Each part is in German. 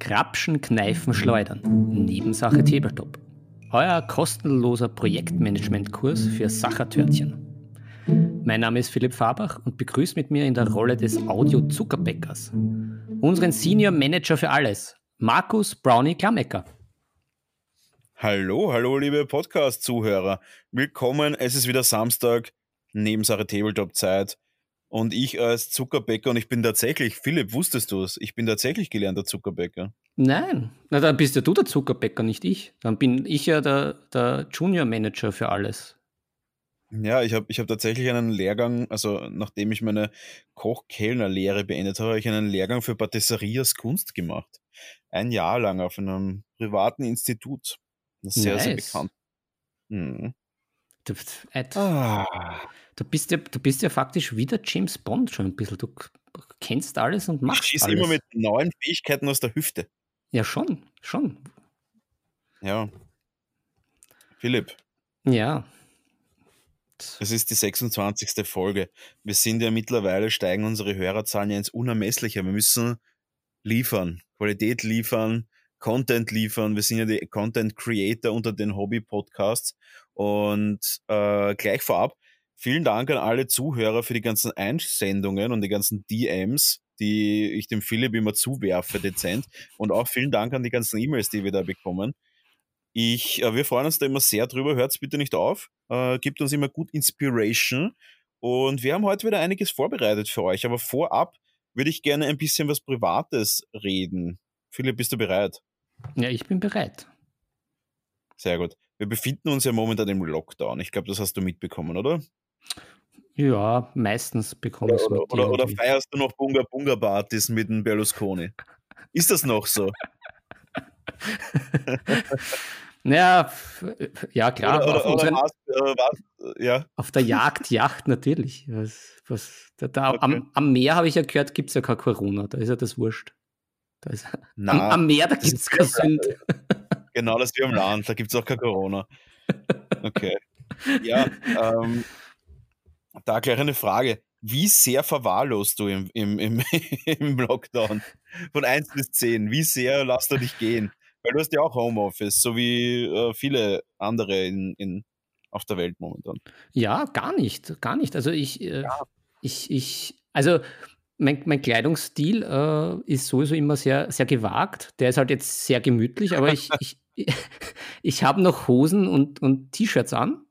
Krapschen, Kneifen, Schleudern. Nebensache Tabletop. Euer kostenloser Projektmanagement-Kurs für Sachertörtchen. Mein Name ist Philipp Fabach und begrüßt mit mir in der Rolle des Audio-Zuckerbäckers unseren Senior Manager für alles, Markus Brownie Klammecker. Hallo, hallo, liebe Podcast-Zuhörer. Willkommen, es ist wieder Samstag, Nebensache Tabletop-Zeit. Und ich als Zuckerbäcker, und ich bin tatsächlich, Philipp, wusstest du es? Ich bin tatsächlich gelernter Zuckerbäcker. Nein, na dann bist ja du der Zuckerbäcker, nicht ich. Dann bin ich ja der, der Junior Manager für alles. Ja, ich habe ich hab tatsächlich einen Lehrgang, also nachdem ich meine Koch-Kellner-Lehre beendet habe, habe ich einen Lehrgang für Patisserie als Kunst gemacht. Ein Jahr lang auf einem privaten Institut. Sehr, nice. sehr bekannt. Hm. Ah. Du, bist ja, du bist ja faktisch wieder James Bond schon ein bisschen. Du kennst alles und machst ich alles. immer mit neuen Fähigkeiten aus der Hüfte. Ja, schon, schon. Ja. Philipp. Ja. Es ist die 26. Folge. Wir sind ja mittlerweile, steigen unsere Hörerzahlen ja ins Unermessliche. Wir müssen liefern, Qualität liefern, Content liefern. Wir sind ja die Content Creator unter den Hobby-Podcasts. Und äh, gleich vorab, vielen Dank an alle Zuhörer für die ganzen Einsendungen und die ganzen DMs, die ich dem Philipp immer zuwerfe, dezent. Und auch vielen Dank an die ganzen E-Mails, die wir da bekommen. Ich, äh, wir freuen uns da immer sehr drüber. Hört bitte nicht auf. Äh, gibt uns immer gut Inspiration. Und wir haben heute wieder einiges vorbereitet für euch. Aber vorab würde ich gerne ein bisschen was Privates reden. Philipp, bist du bereit? Ja, ich bin bereit. Sehr gut. Wir befinden uns ja momentan im Lockdown. Ich glaube, das hast du mitbekommen, oder? Ja, meistens bekomme ich es mit. Oder, oder, feierst du noch Bunga Bunga Partys mit dem Berlusconi? Ist das noch so? naja, ja klar. Oder, auf, unseren, was, äh, was, ja. auf der Jagdjacht natürlich. Was, was, da, da, okay. am, am, Meer habe ich ja gehört, gibt es ja kein Corona. Da ist ja das wurscht. Da ist, Na, am, am, Meer, da gibt es keine Sünde. Genau, das wie am Land, da gibt es auch kein Corona. Okay. Ja, ähm, da gleich eine Frage. Wie sehr verwahrlost du im, im, im, im Lockdown? Von 1 bis 10. Wie sehr lässt du dich gehen? Weil du hast ja auch Homeoffice, so wie äh, viele andere in, in, auf der Welt momentan. Ja, gar nicht. Gar nicht. Also ich, äh, ja. ich, ich, also mein, mein Kleidungsstil äh, ist sowieso immer sehr, sehr gewagt. Der ist halt jetzt sehr gemütlich, aber ich, ich, ich habe noch Hosen und, und T-Shirts an.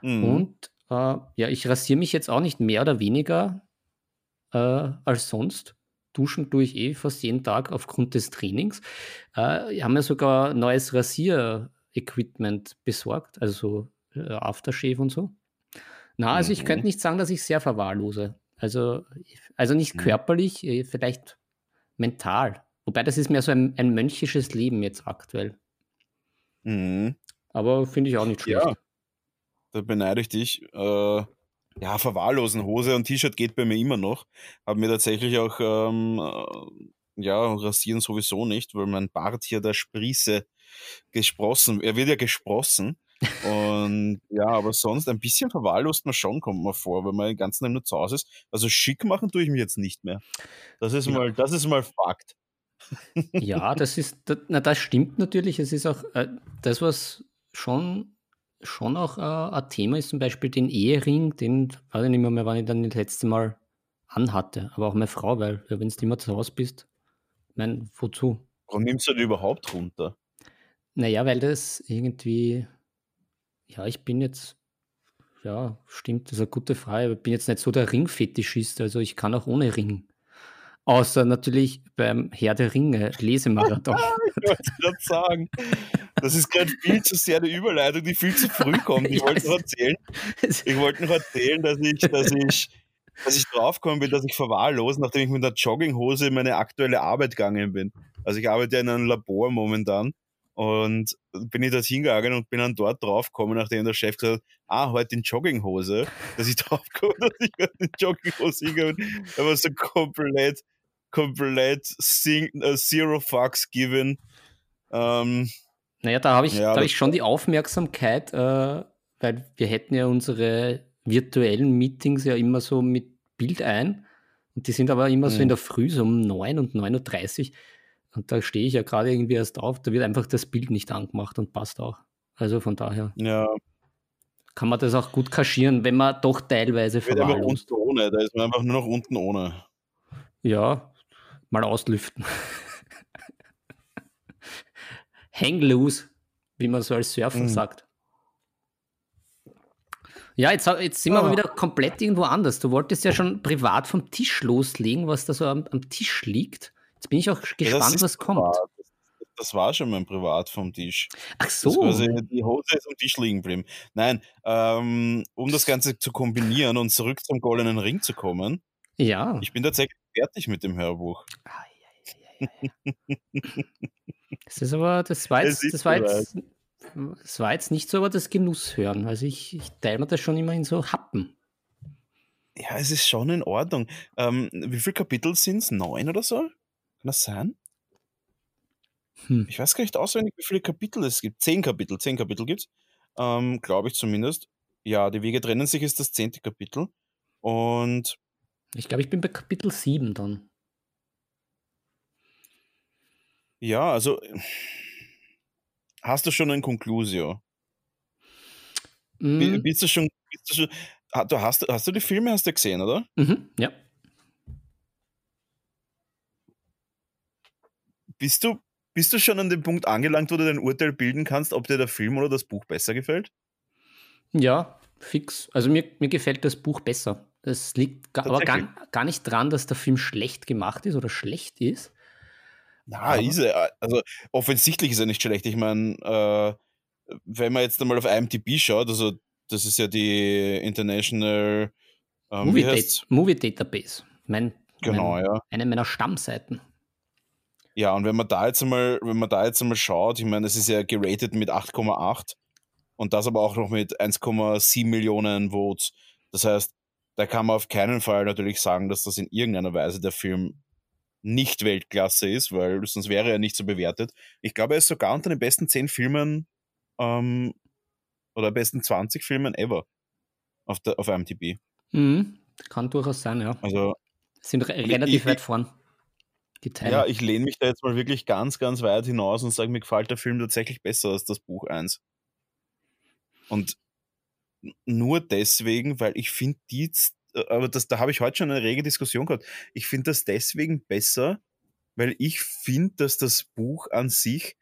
Mhm. Und äh, ja, ich rasiere mich jetzt auch nicht mehr oder weniger äh, als sonst. Duschen tue ich eh fast jeden Tag aufgrund des Trainings. Äh, haben mir sogar neues Rasier-Equipment besorgt, also so äh, Aftershave und so. Na, also mhm. ich könnte nicht sagen, dass ich sehr verwahrlose. Also, also nicht mhm. körperlich, äh, vielleicht mental. Wobei das ist mehr so ein, ein mönchisches Leben jetzt aktuell. Mhm. Aber finde ich auch nicht schlecht. Ja, da beneide ich dich. Äh, ja, verwahrlosen Hose und T-Shirt geht bei mir immer noch. Habe mir tatsächlich auch, ähm, äh, ja, rasieren sowieso nicht, weil mein Bart hier der Sprieße gesprossen, er wird ja gesprossen. und ja, aber sonst ein bisschen verwahrlost man schon, kommt man vor, wenn man den ganzen Tag nur zu Hause ist. Also schick machen tue ich mich jetzt nicht mehr. Das ist mal, das ist mal Fakt. Ja, das ist, na, das stimmt natürlich. Es ist auch äh, das, was schon, schon auch äh, ein Thema ist, zum Beispiel den Ehering, den weiß ich nicht mehr, mehr wann ich dann das letzte Mal anhatte. Aber auch meine Frau, weil wenn du immer zu Hause bist, mein, wozu? Warum nimmst du den überhaupt runter? Naja, weil das irgendwie, ja, ich bin jetzt, ja, stimmt, das ist eine gute Frage, aber ich bin jetzt nicht so der Ringfetischist, also ich kann auch ohne Ring. Außer natürlich beim Herr der Ringe Lesemarathon. ich wollte gerade sagen, das ist gerade viel zu sehr eine Überleitung, die viel zu früh kommt. Ich wollte noch erzählen, ich wollte noch erzählen, dass ich, dass ich, dass ich draufgekommen bin, dass ich verwahrlos, nachdem ich mit der Jogginghose in meine aktuelle Arbeit gegangen bin. Also ich arbeite ja in einem Labor momentan und bin ich dort hingegangen und bin dann dort draufgekommen, nachdem der Chef gesagt hat, ah, heute in Jogginghose, dass ich draufkomme, dass ich heute in Jogginghose hingegangen bin. Aber so komplett komplett sing, uh, zero fucks given. Ähm, naja, da habe ich, ja, hab ich schon die Aufmerksamkeit, äh, weil wir hätten ja unsere virtuellen Meetings ja immer so mit Bild ein. Und die sind aber immer so in mhm. der Früh, so um 9 und 9.30 Uhr. Und da stehe ich ja gerade irgendwie erst auf, da wird einfach das Bild nicht angemacht und passt auch. Also von daher. Ja. Kann man das auch gut kaschieren, wenn man doch teilweise ohne, da ist man einfach nur noch unten ohne. Ja, mal auslüften. Hang loose, wie man so als Surfer mhm. sagt. Ja, jetzt, jetzt sind wir aber wieder komplett irgendwo anders. Du wolltest ja schon privat vom Tisch loslegen, was da so am, am Tisch liegt. Jetzt bin ich auch gespannt, ja, was kommt. Das war schon mein Privat vom Tisch. Ach so. Quasi, die Hose ist am Tisch liegen geblieben. Nein, ähm, um das Ganze zu kombinieren und zurück zum Goldenen Ring zu kommen. Ja. Ich bin tatsächlich fertig mit dem Hörbuch. Das ist aber, das war jetzt, das war jetzt, das war jetzt nicht so aber das Genusshören. Also ich, ich teile mir das schon immer in so Happen. Ja, es ist schon in Ordnung. Ähm, wie viele Kapitel sind es? Neun oder so? Kann das sein? Hm. Ich weiß gar nicht auswendig, wie viele Kapitel es gibt. Zehn Kapitel, zehn Kapitel gibt es. Ähm, Glaube ich zumindest. Ja, die Wege trennen sich, ist das zehnte Kapitel. Und. Ich glaube, ich bin bei Kapitel 7 dann. Ja, also. Hast du schon ein Conclusio? Mm. Bist du schon. Bist du, schon du hast, hast du die Filme hast du gesehen, oder? Mhm, ja. Bist du, bist du schon an dem Punkt angelangt, wo du dein Urteil bilden kannst, ob dir der Film oder das Buch besser gefällt? Ja, fix. Also mir, mir gefällt das Buch besser. Es liegt gar, aber gar, gar nicht dran, dass der Film schlecht gemacht ist oder schlecht ist. Na, aber ist er. Also offensichtlich ist er nicht schlecht. Ich meine, äh, wenn man jetzt einmal auf IMDb schaut, also das ist ja die International ähm, Movie, Dat Movie Database. Mein, genau, mein, ja. Eine meiner Stammseiten. Ja, und wenn man da jetzt einmal, wenn man da jetzt einmal schaut, ich meine, es ist ja geratet mit 8,8 und das aber auch noch mit 1,7 Millionen Votes. Das heißt, da kann man auf keinen Fall natürlich sagen, dass das in irgendeiner Weise der Film nicht Weltklasse ist, weil sonst wäre er nicht so bewertet. Ich glaube, er ist sogar unter den besten 10 Filmen ähm, oder besten 20 Filmen ever auf, der, auf IMDb. Mhm, kann durchaus sein, ja. Also sind re relativ ich, weit vorn. Ja, ich lehne mich da jetzt mal wirklich ganz, ganz weit hinaus und sage, mir gefällt der Film tatsächlich besser als das Buch 1. Und nur deswegen, weil ich finde die, aber das, da habe ich heute schon eine rege Diskussion gehabt. Ich finde das deswegen besser, weil ich finde, dass das Buch an sich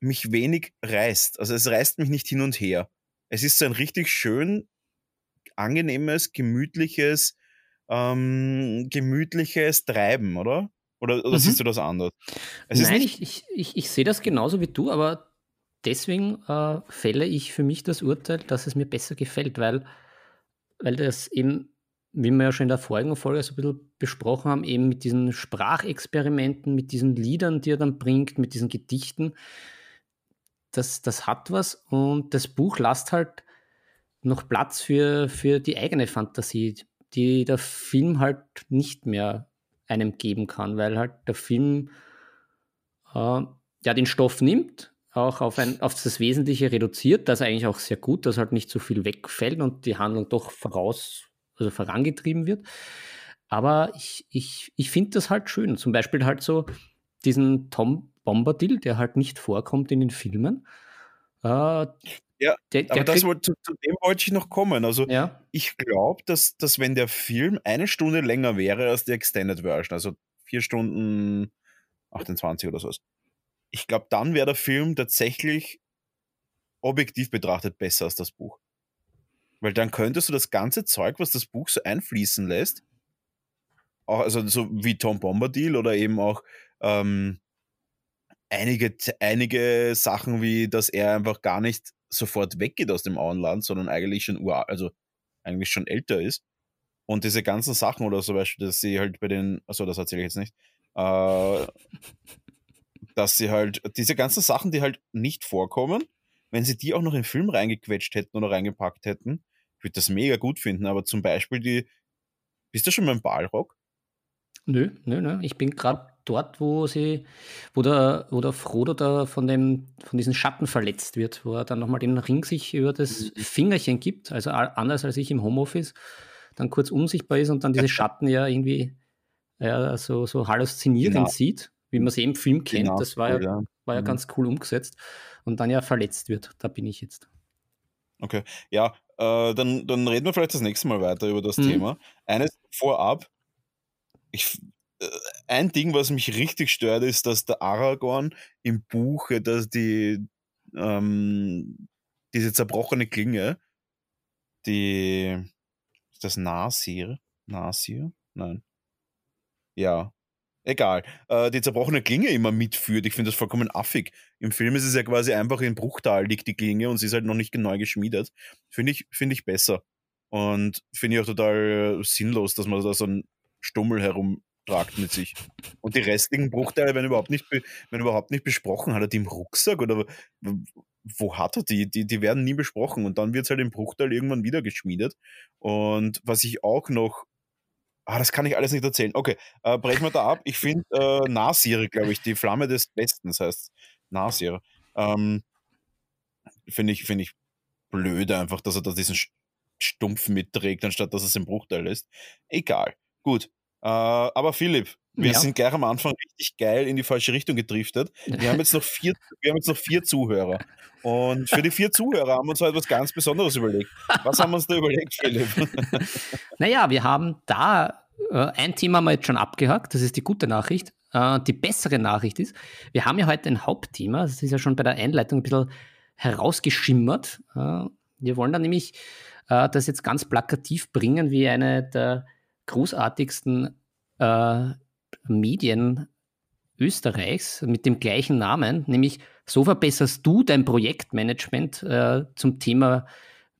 mich wenig reißt. Also es reißt mich nicht hin und her. Es ist so ein richtig schön, angenehmes, gemütliches, ähm, gemütliches Treiben, oder? Oder, oder mhm. siehst du das anders? Es Nein, ich, ich, ich, ich sehe das genauso wie du, aber deswegen äh, fälle ich für mich das Urteil, dass es mir besser gefällt, weil, weil das eben, wie wir ja schon in der vorigen Folge so ein bisschen besprochen haben, eben mit diesen Sprachexperimenten, mit diesen Liedern, die er dann bringt, mit diesen Gedichten, das, das hat was. Und das Buch lasst halt noch Platz für, für die eigene Fantasie die der Film halt nicht mehr einem geben kann, weil halt der Film äh, ja den Stoff nimmt, auch auf, ein, auf das Wesentliche reduziert, das eigentlich auch sehr gut, dass halt nicht so viel wegfällt und die Handlung doch voraus, also vorangetrieben wird. Aber ich, ich, ich finde das halt schön. Zum Beispiel halt so diesen Tom Bombadil, der halt nicht vorkommt in den Filmen. Äh, ja, der, der aber das, zu, zu, dem wollte ich noch kommen. Also ja. ich glaube, dass, dass wenn der Film eine Stunde länger wäre als die Extended Version, also vier Stunden 28 oder so, ich glaube, dann wäre der Film tatsächlich objektiv betrachtet besser als das Buch. Weil dann könntest du das ganze Zeug, was das Buch so einfließen lässt, auch, also so wie Tom Bombadil oder eben auch ähm, einige, einige Sachen wie, dass er einfach gar nicht sofort weggeht aus dem Auenland, sondern eigentlich schon ur, also eigentlich schon älter ist. Und diese ganzen Sachen oder zum Beispiel, dass sie halt bei den, also das erzähle ich jetzt nicht, äh, dass sie halt, diese ganzen Sachen, die halt nicht vorkommen, wenn sie die auch noch in den Film reingequetscht hätten oder reingepackt hätten, ich würde das mega gut finden, aber zum Beispiel die, bist du schon mal im Balrog? Nö, nö, nö, ich bin gerade dort, wo sie, wo der, wo der Frodo da von dem, von diesen Schatten verletzt wird, wo er dann nochmal den Ring sich über das mhm. Fingerchen gibt, also anders als ich im Homeoffice, dann kurz unsichtbar ist und dann diese Schatten ja irgendwie ja, so, so halluzinierend genau. sieht, wie man es eben im Film kennt. Genau. Das war ja, war ja mhm. ganz cool umgesetzt. Und dann ja verletzt wird. Da bin ich jetzt. Okay, ja, äh, dann, dann reden wir vielleicht das nächste Mal weiter über das mhm. Thema. Eines vorab, ich, äh, ein Ding, was mich richtig stört, ist, dass der Aragorn im Buch, dass die ähm, diese zerbrochene Klinge, die ist das Nasir? Nasir? Nein. Ja, egal, äh, die zerbrochene Klinge immer mitführt. Ich finde das vollkommen affig. Im Film ist es ja quasi einfach in Bruchtal liegt die Klinge und sie ist halt noch nicht neu geschmiedet. Finde ich, find ich besser. Und finde ich auch total sinnlos, dass man da so einen Stummel herumtragt mit sich. Und die restlichen Bruchteile werden überhaupt nicht, werden überhaupt nicht besprochen. Hat er die im Rucksack oder wo hat er die? Die, die werden nie besprochen. Und dann wird es halt im Bruchteil irgendwann wieder geschmiedet. Und was ich auch noch Ah, das kann ich alles nicht erzählen. Okay, äh, brechen wir da ab. Ich finde äh, Nasir, glaube ich, die Flamme des Westens heißt Nasir. Ähm, finde ich, find ich blöd einfach, dass er da diesen Stumpf mitträgt, anstatt dass es im Bruchteil ist. Egal. Gut. Äh, aber Philipp, wir ja. sind gleich am Anfang richtig geil in die falsche Richtung gedriftet. Wir haben jetzt noch vier, wir haben jetzt noch vier Zuhörer. Und für die vier Zuhörer haben wir uns halt etwas ganz Besonderes überlegt. Was haben wir uns da überlegt, Philipp? Naja, wir haben da äh, ein Thema wir jetzt schon abgehakt, das ist die gute Nachricht. Äh, die bessere Nachricht ist, wir haben ja heute ein Hauptthema, das ist ja schon bei der Einleitung ein bisschen herausgeschimmert. Äh, wir wollen da nämlich äh, das jetzt ganz plakativ bringen, wie eine der großartigsten äh, Medien Österreichs mit dem gleichen Namen, nämlich so verbesserst du dein Projektmanagement äh, zum Thema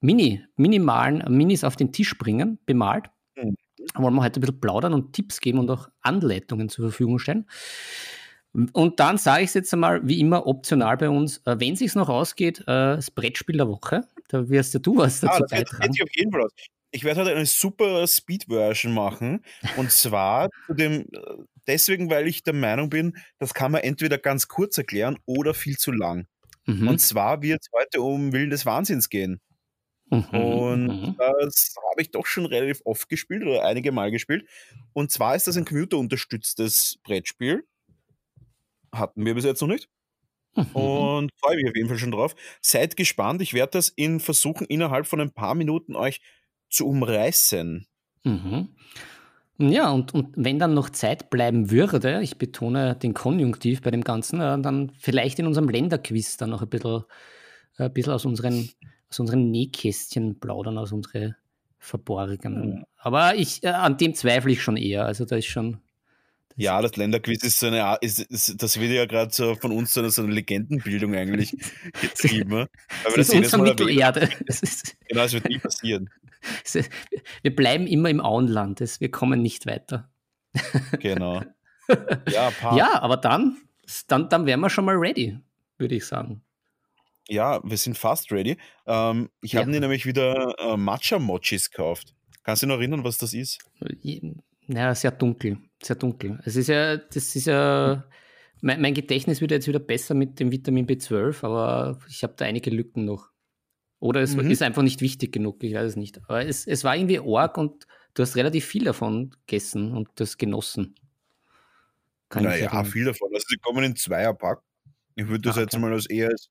Mini, minimalen Minis auf den Tisch bringen, bemalt. Mhm. Wollen wir heute ein bisschen plaudern und Tipps geben und auch Anleitungen zur Verfügung stellen. Und dann sage ich es jetzt einmal, wie immer, optional bei uns, äh, wenn es sich noch ausgeht, äh, das Brettspiel der Woche. Da wirst ja du was ah, dazu ah, das beitragen. Geht, auf jeden Fall aus. Ich werde heute eine super Speed-Version machen. Und zwar zu dem, deswegen, weil ich der Meinung bin, das kann man entweder ganz kurz erklären oder viel zu lang. Mhm. Und zwar wird es heute um Willen des Wahnsinns gehen. Mhm. Und mhm. das habe ich doch schon relativ oft gespielt oder einige Mal gespielt. Und zwar ist das ein computerunterstütztes Brettspiel. Hatten wir bis jetzt noch nicht. Mhm. Und freue mich auf jeden Fall schon drauf. Seid gespannt. Ich werde das in versuchen, innerhalb von ein paar Minuten euch zu umreißen. Mhm. Ja, und, und wenn dann noch Zeit bleiben würde, ich betone den Konjunktiv bei dem Ganzen, äh, dann vielleicht in unserem Länderquiz dann noch ein bisschen, äh, ein bisschen aus, unseren, aus unseren Nähkästchen plaudern, aus unseren Verborgenen. Mhm. Aber ich, äh, an dem zweifle ich schon eher. Also da ist schon. Ja, das Länderquiz ist so eine ist, ist, das wird ja gerade so von uns so eine, so eine Legendenbildung eigentlich getrieben. das ist unsere Mittelerde. genau, das wird nie passieren. Wir bleiben immer im Auenland, wir kommen nicht weiter. Genau. Ja, ja, aber dann, dann, dann wären wir schon mal ready, würde ich sagen. Ja, wir sind fast ready. Ähm, ich habe ja. mir nämlich wieder äh, Matcha-Mochis gekauft. Kannst du dich noch erinnern, was das ist? Ja, sehr dunkel. Sehr dunkel. Es ist ja, das ist ja. Mein, mein Gedächtnis wird jetzt wieder besser mit dem Vitamin B12, aber ich habe da einige Lücken noch. Oder es mhm. ist einfach nicht wichtig genug, ich weiß es nicht. Aber es, es war irgendwie arg und du hast relativ viel davon gegessen und das genossen. Kann naja, viel davon. Also sie kommen in Zweierpack. Ich würde das ah, jetzt mal als eher als,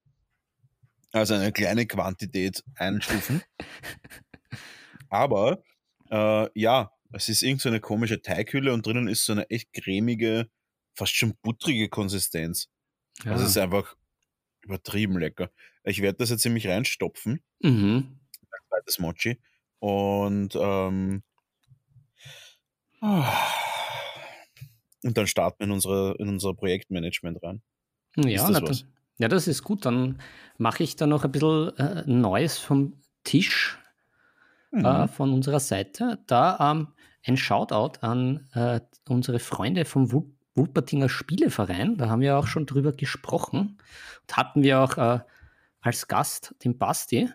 als eine kleine Quantität einstufen. Aber äh, ja, es ist irgend so eine komische Teighülle und drinnen ist so eine echt cremige, fast schon buttrige Konsistenz. Ja. Also es ist einfach übertrieben lecker. Ich werde das jetzt in mich reinstopfen. Mhm. Ein zweites Mochi. Und, ähm, und dann starten wir in, unsere, in unser Projektmanagement rein. Ja, das, das ja, das ist gut. Dann mache ich da noch ein bisschen äh, Neues vom Tisch äh, mhm. äh, von unserer Seite. Da ähm, ein Shoutout an äh, unsere Freunde vom Wuppertinger Spieleverein. Da haben wir auch schon drüber gesprochen und hatten wir auch äh, als Gast den Basti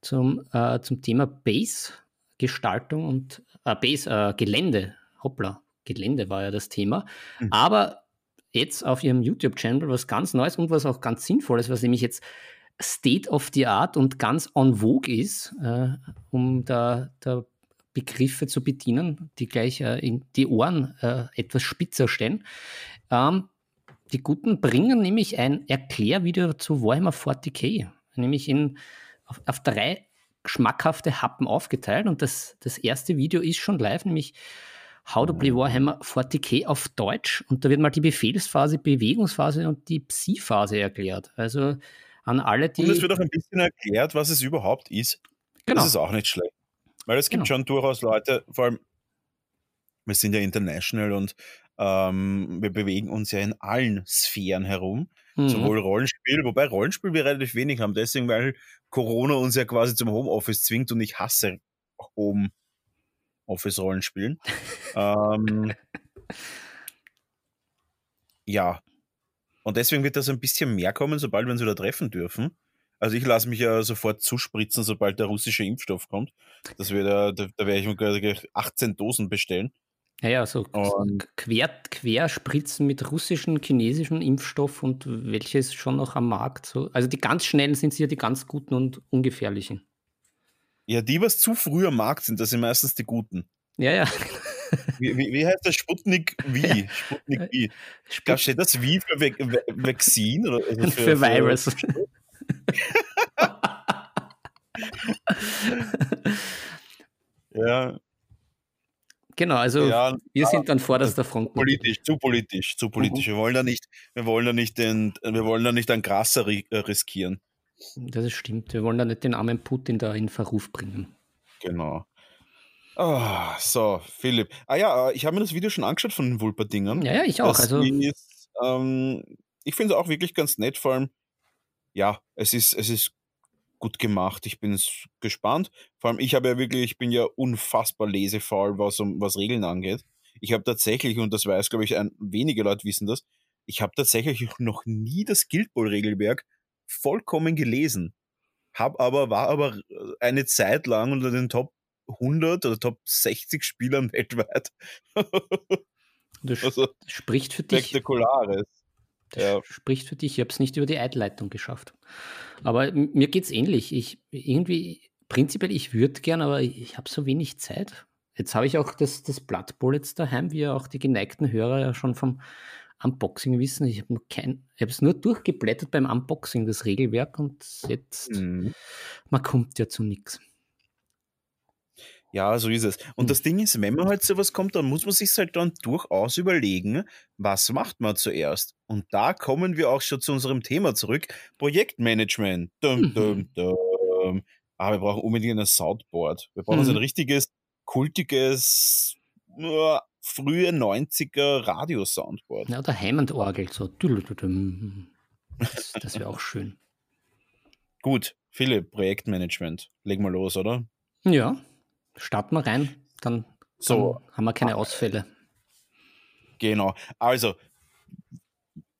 zum, äh, zum Thema Base-Gestaltung und äh, Base-Gelände. Hoppla, Gelände war ja das Thema. Mhm. Aber jetzt auf ihrem YouTube-Channel was ganz Neues und was auch ganz Sinnvolles, was nämlich jetzt State of the Art und ganz en vogue ist, äh, um da, da, Begriffe zu bedienen, die gleich äh, in die Ohren äh, etwas spitzer stehen. Ähm, die Guten bringen nämlich ein Erklärvideo zu Warhammer 40k, nämlich in, auf, auf drei schmackhafte Happen aufgeteilt. Und das, das erste Video ist schon live, nämlich How to Play Warhammer 40k auf Deutsch. Und da wird mal die Befehlsphase, Bewegungsphase und die Psi-Phase erklärt. Also an alle, die. Und es wird auch ein bisschen erklärt, was es überhaupt ist. Genau. Das ist auch nicht schlecht. Weil es gibt genau. schon durchaus Leute, vor allem, wir sind ja international und ähm, wir bewegen uns ja in allen Sphären herum. Mhm. Sowohl Rollenspiel, wobei Rollenspiel wir relativ wenig haben, deswegen, weil Corona uns ja quasi zum Homeoffice zwingt und ich hasse Homeoffice-Rollenspielen. ähm, ja. Und deswegen wird das ein bisschen mehr kommen, sobald wir uns wieder treffen dürfen. Also ich lasse mich ja sofort zuspritzen, sobald der russische Impfstoff kommt. Das wird, da, da werde ich mir 18 Dosen bestellen. Ja, ja, so, und quer, Querspritzen mit russischem, chinesischem Impfstoff und welches schon noch am Markt. So. Also die ganz schnellen sind sicher die ganz guten und ungefährlichen. Ja, die, was zu früh am Markt sind, das sind meistens die guten. Ja, ja. Wie, wie, wie heißt das? Sputnik wie? Sputnik wie. Sput steht das wie für Ve Ve Vaccine? Oder also für, für, Virus. Für ja, Genau, also ja, wir sind dann vorderster Front. Politisch, zu politisch, zu politisch. Mhm. Wir wollen da nicht, wir wollen da nicht den, wir wollen da nicht einen Grasser äh, riskieren. Das stimmt. Wir wollen da nicht den armen Putin da in Verruf bringen. Genau. Oh, so, Philipp. Ah ja, äh, ich habe mir das Video schon angeschaut von den Vulper-Dingern. Ja, ja, ich auch. also ist, ähm, ich finde es auch wirklich ganz nett, vor allem, ja, es ist, es ist gut gemacht. Ich bin gespannt. Vor allem, ich habe ja wirklich, ich bin ja unfassbar lesefaul, was, um, was Regeln angeht. Ich habe tatsächlich, und das weiß, glaube ich, ein, wenige Leute wissen das, ich habe tatsächlich noch nie das Guild Ball Regelwerk vollkommen gelesen. Hab aber, war aber eine Zeit lang unter den Top 100 oder Top 60 Spielern weltweit. das also, spricht für dich. Spektakulares. Das ja. spricht für dich. Ich habe es nicht über die Eidleitung geschafft. Aber mir geht es ähnlich. Ich irgendwie, prinzipiell, ich würde gern, aber ich, habe so wenig Zeit. Jetzt habe ich auch das, das Blood jetzt daheim, wie ja auch die geneigten Hörer ja schon vom Unboxing wissen. Ich habe kein, ich habe es nur durchgeblättert beim Unboxing, das Regelwerk, und jetzt, mhm. man kommt ja zu nichts. Ja, so ist es. Und hm. das Ding ist, wenn man halt sowas kommt, dann muss man sich halt dann durchaus überlegen, was macht man zuerst? Und da kommen wir auch schon zu unserem Thema zurück. Projektmanagement. Dum, mhm. dum, dum. Aber wir brauchen unbedingt ein Soundboard. Wir brauchen mhm. so ein richtiges, kultiges, uh, frühe 90er Radio-Soundboard. Ja, oder Hammond-Orgel, so. Das, das wäre auch schön. Gut, Philipp, Projektmanagement. Legen wir los, oder? Ja. Starten wir rein, dann, so. haben wir keine Ausfälle. Genau. Also,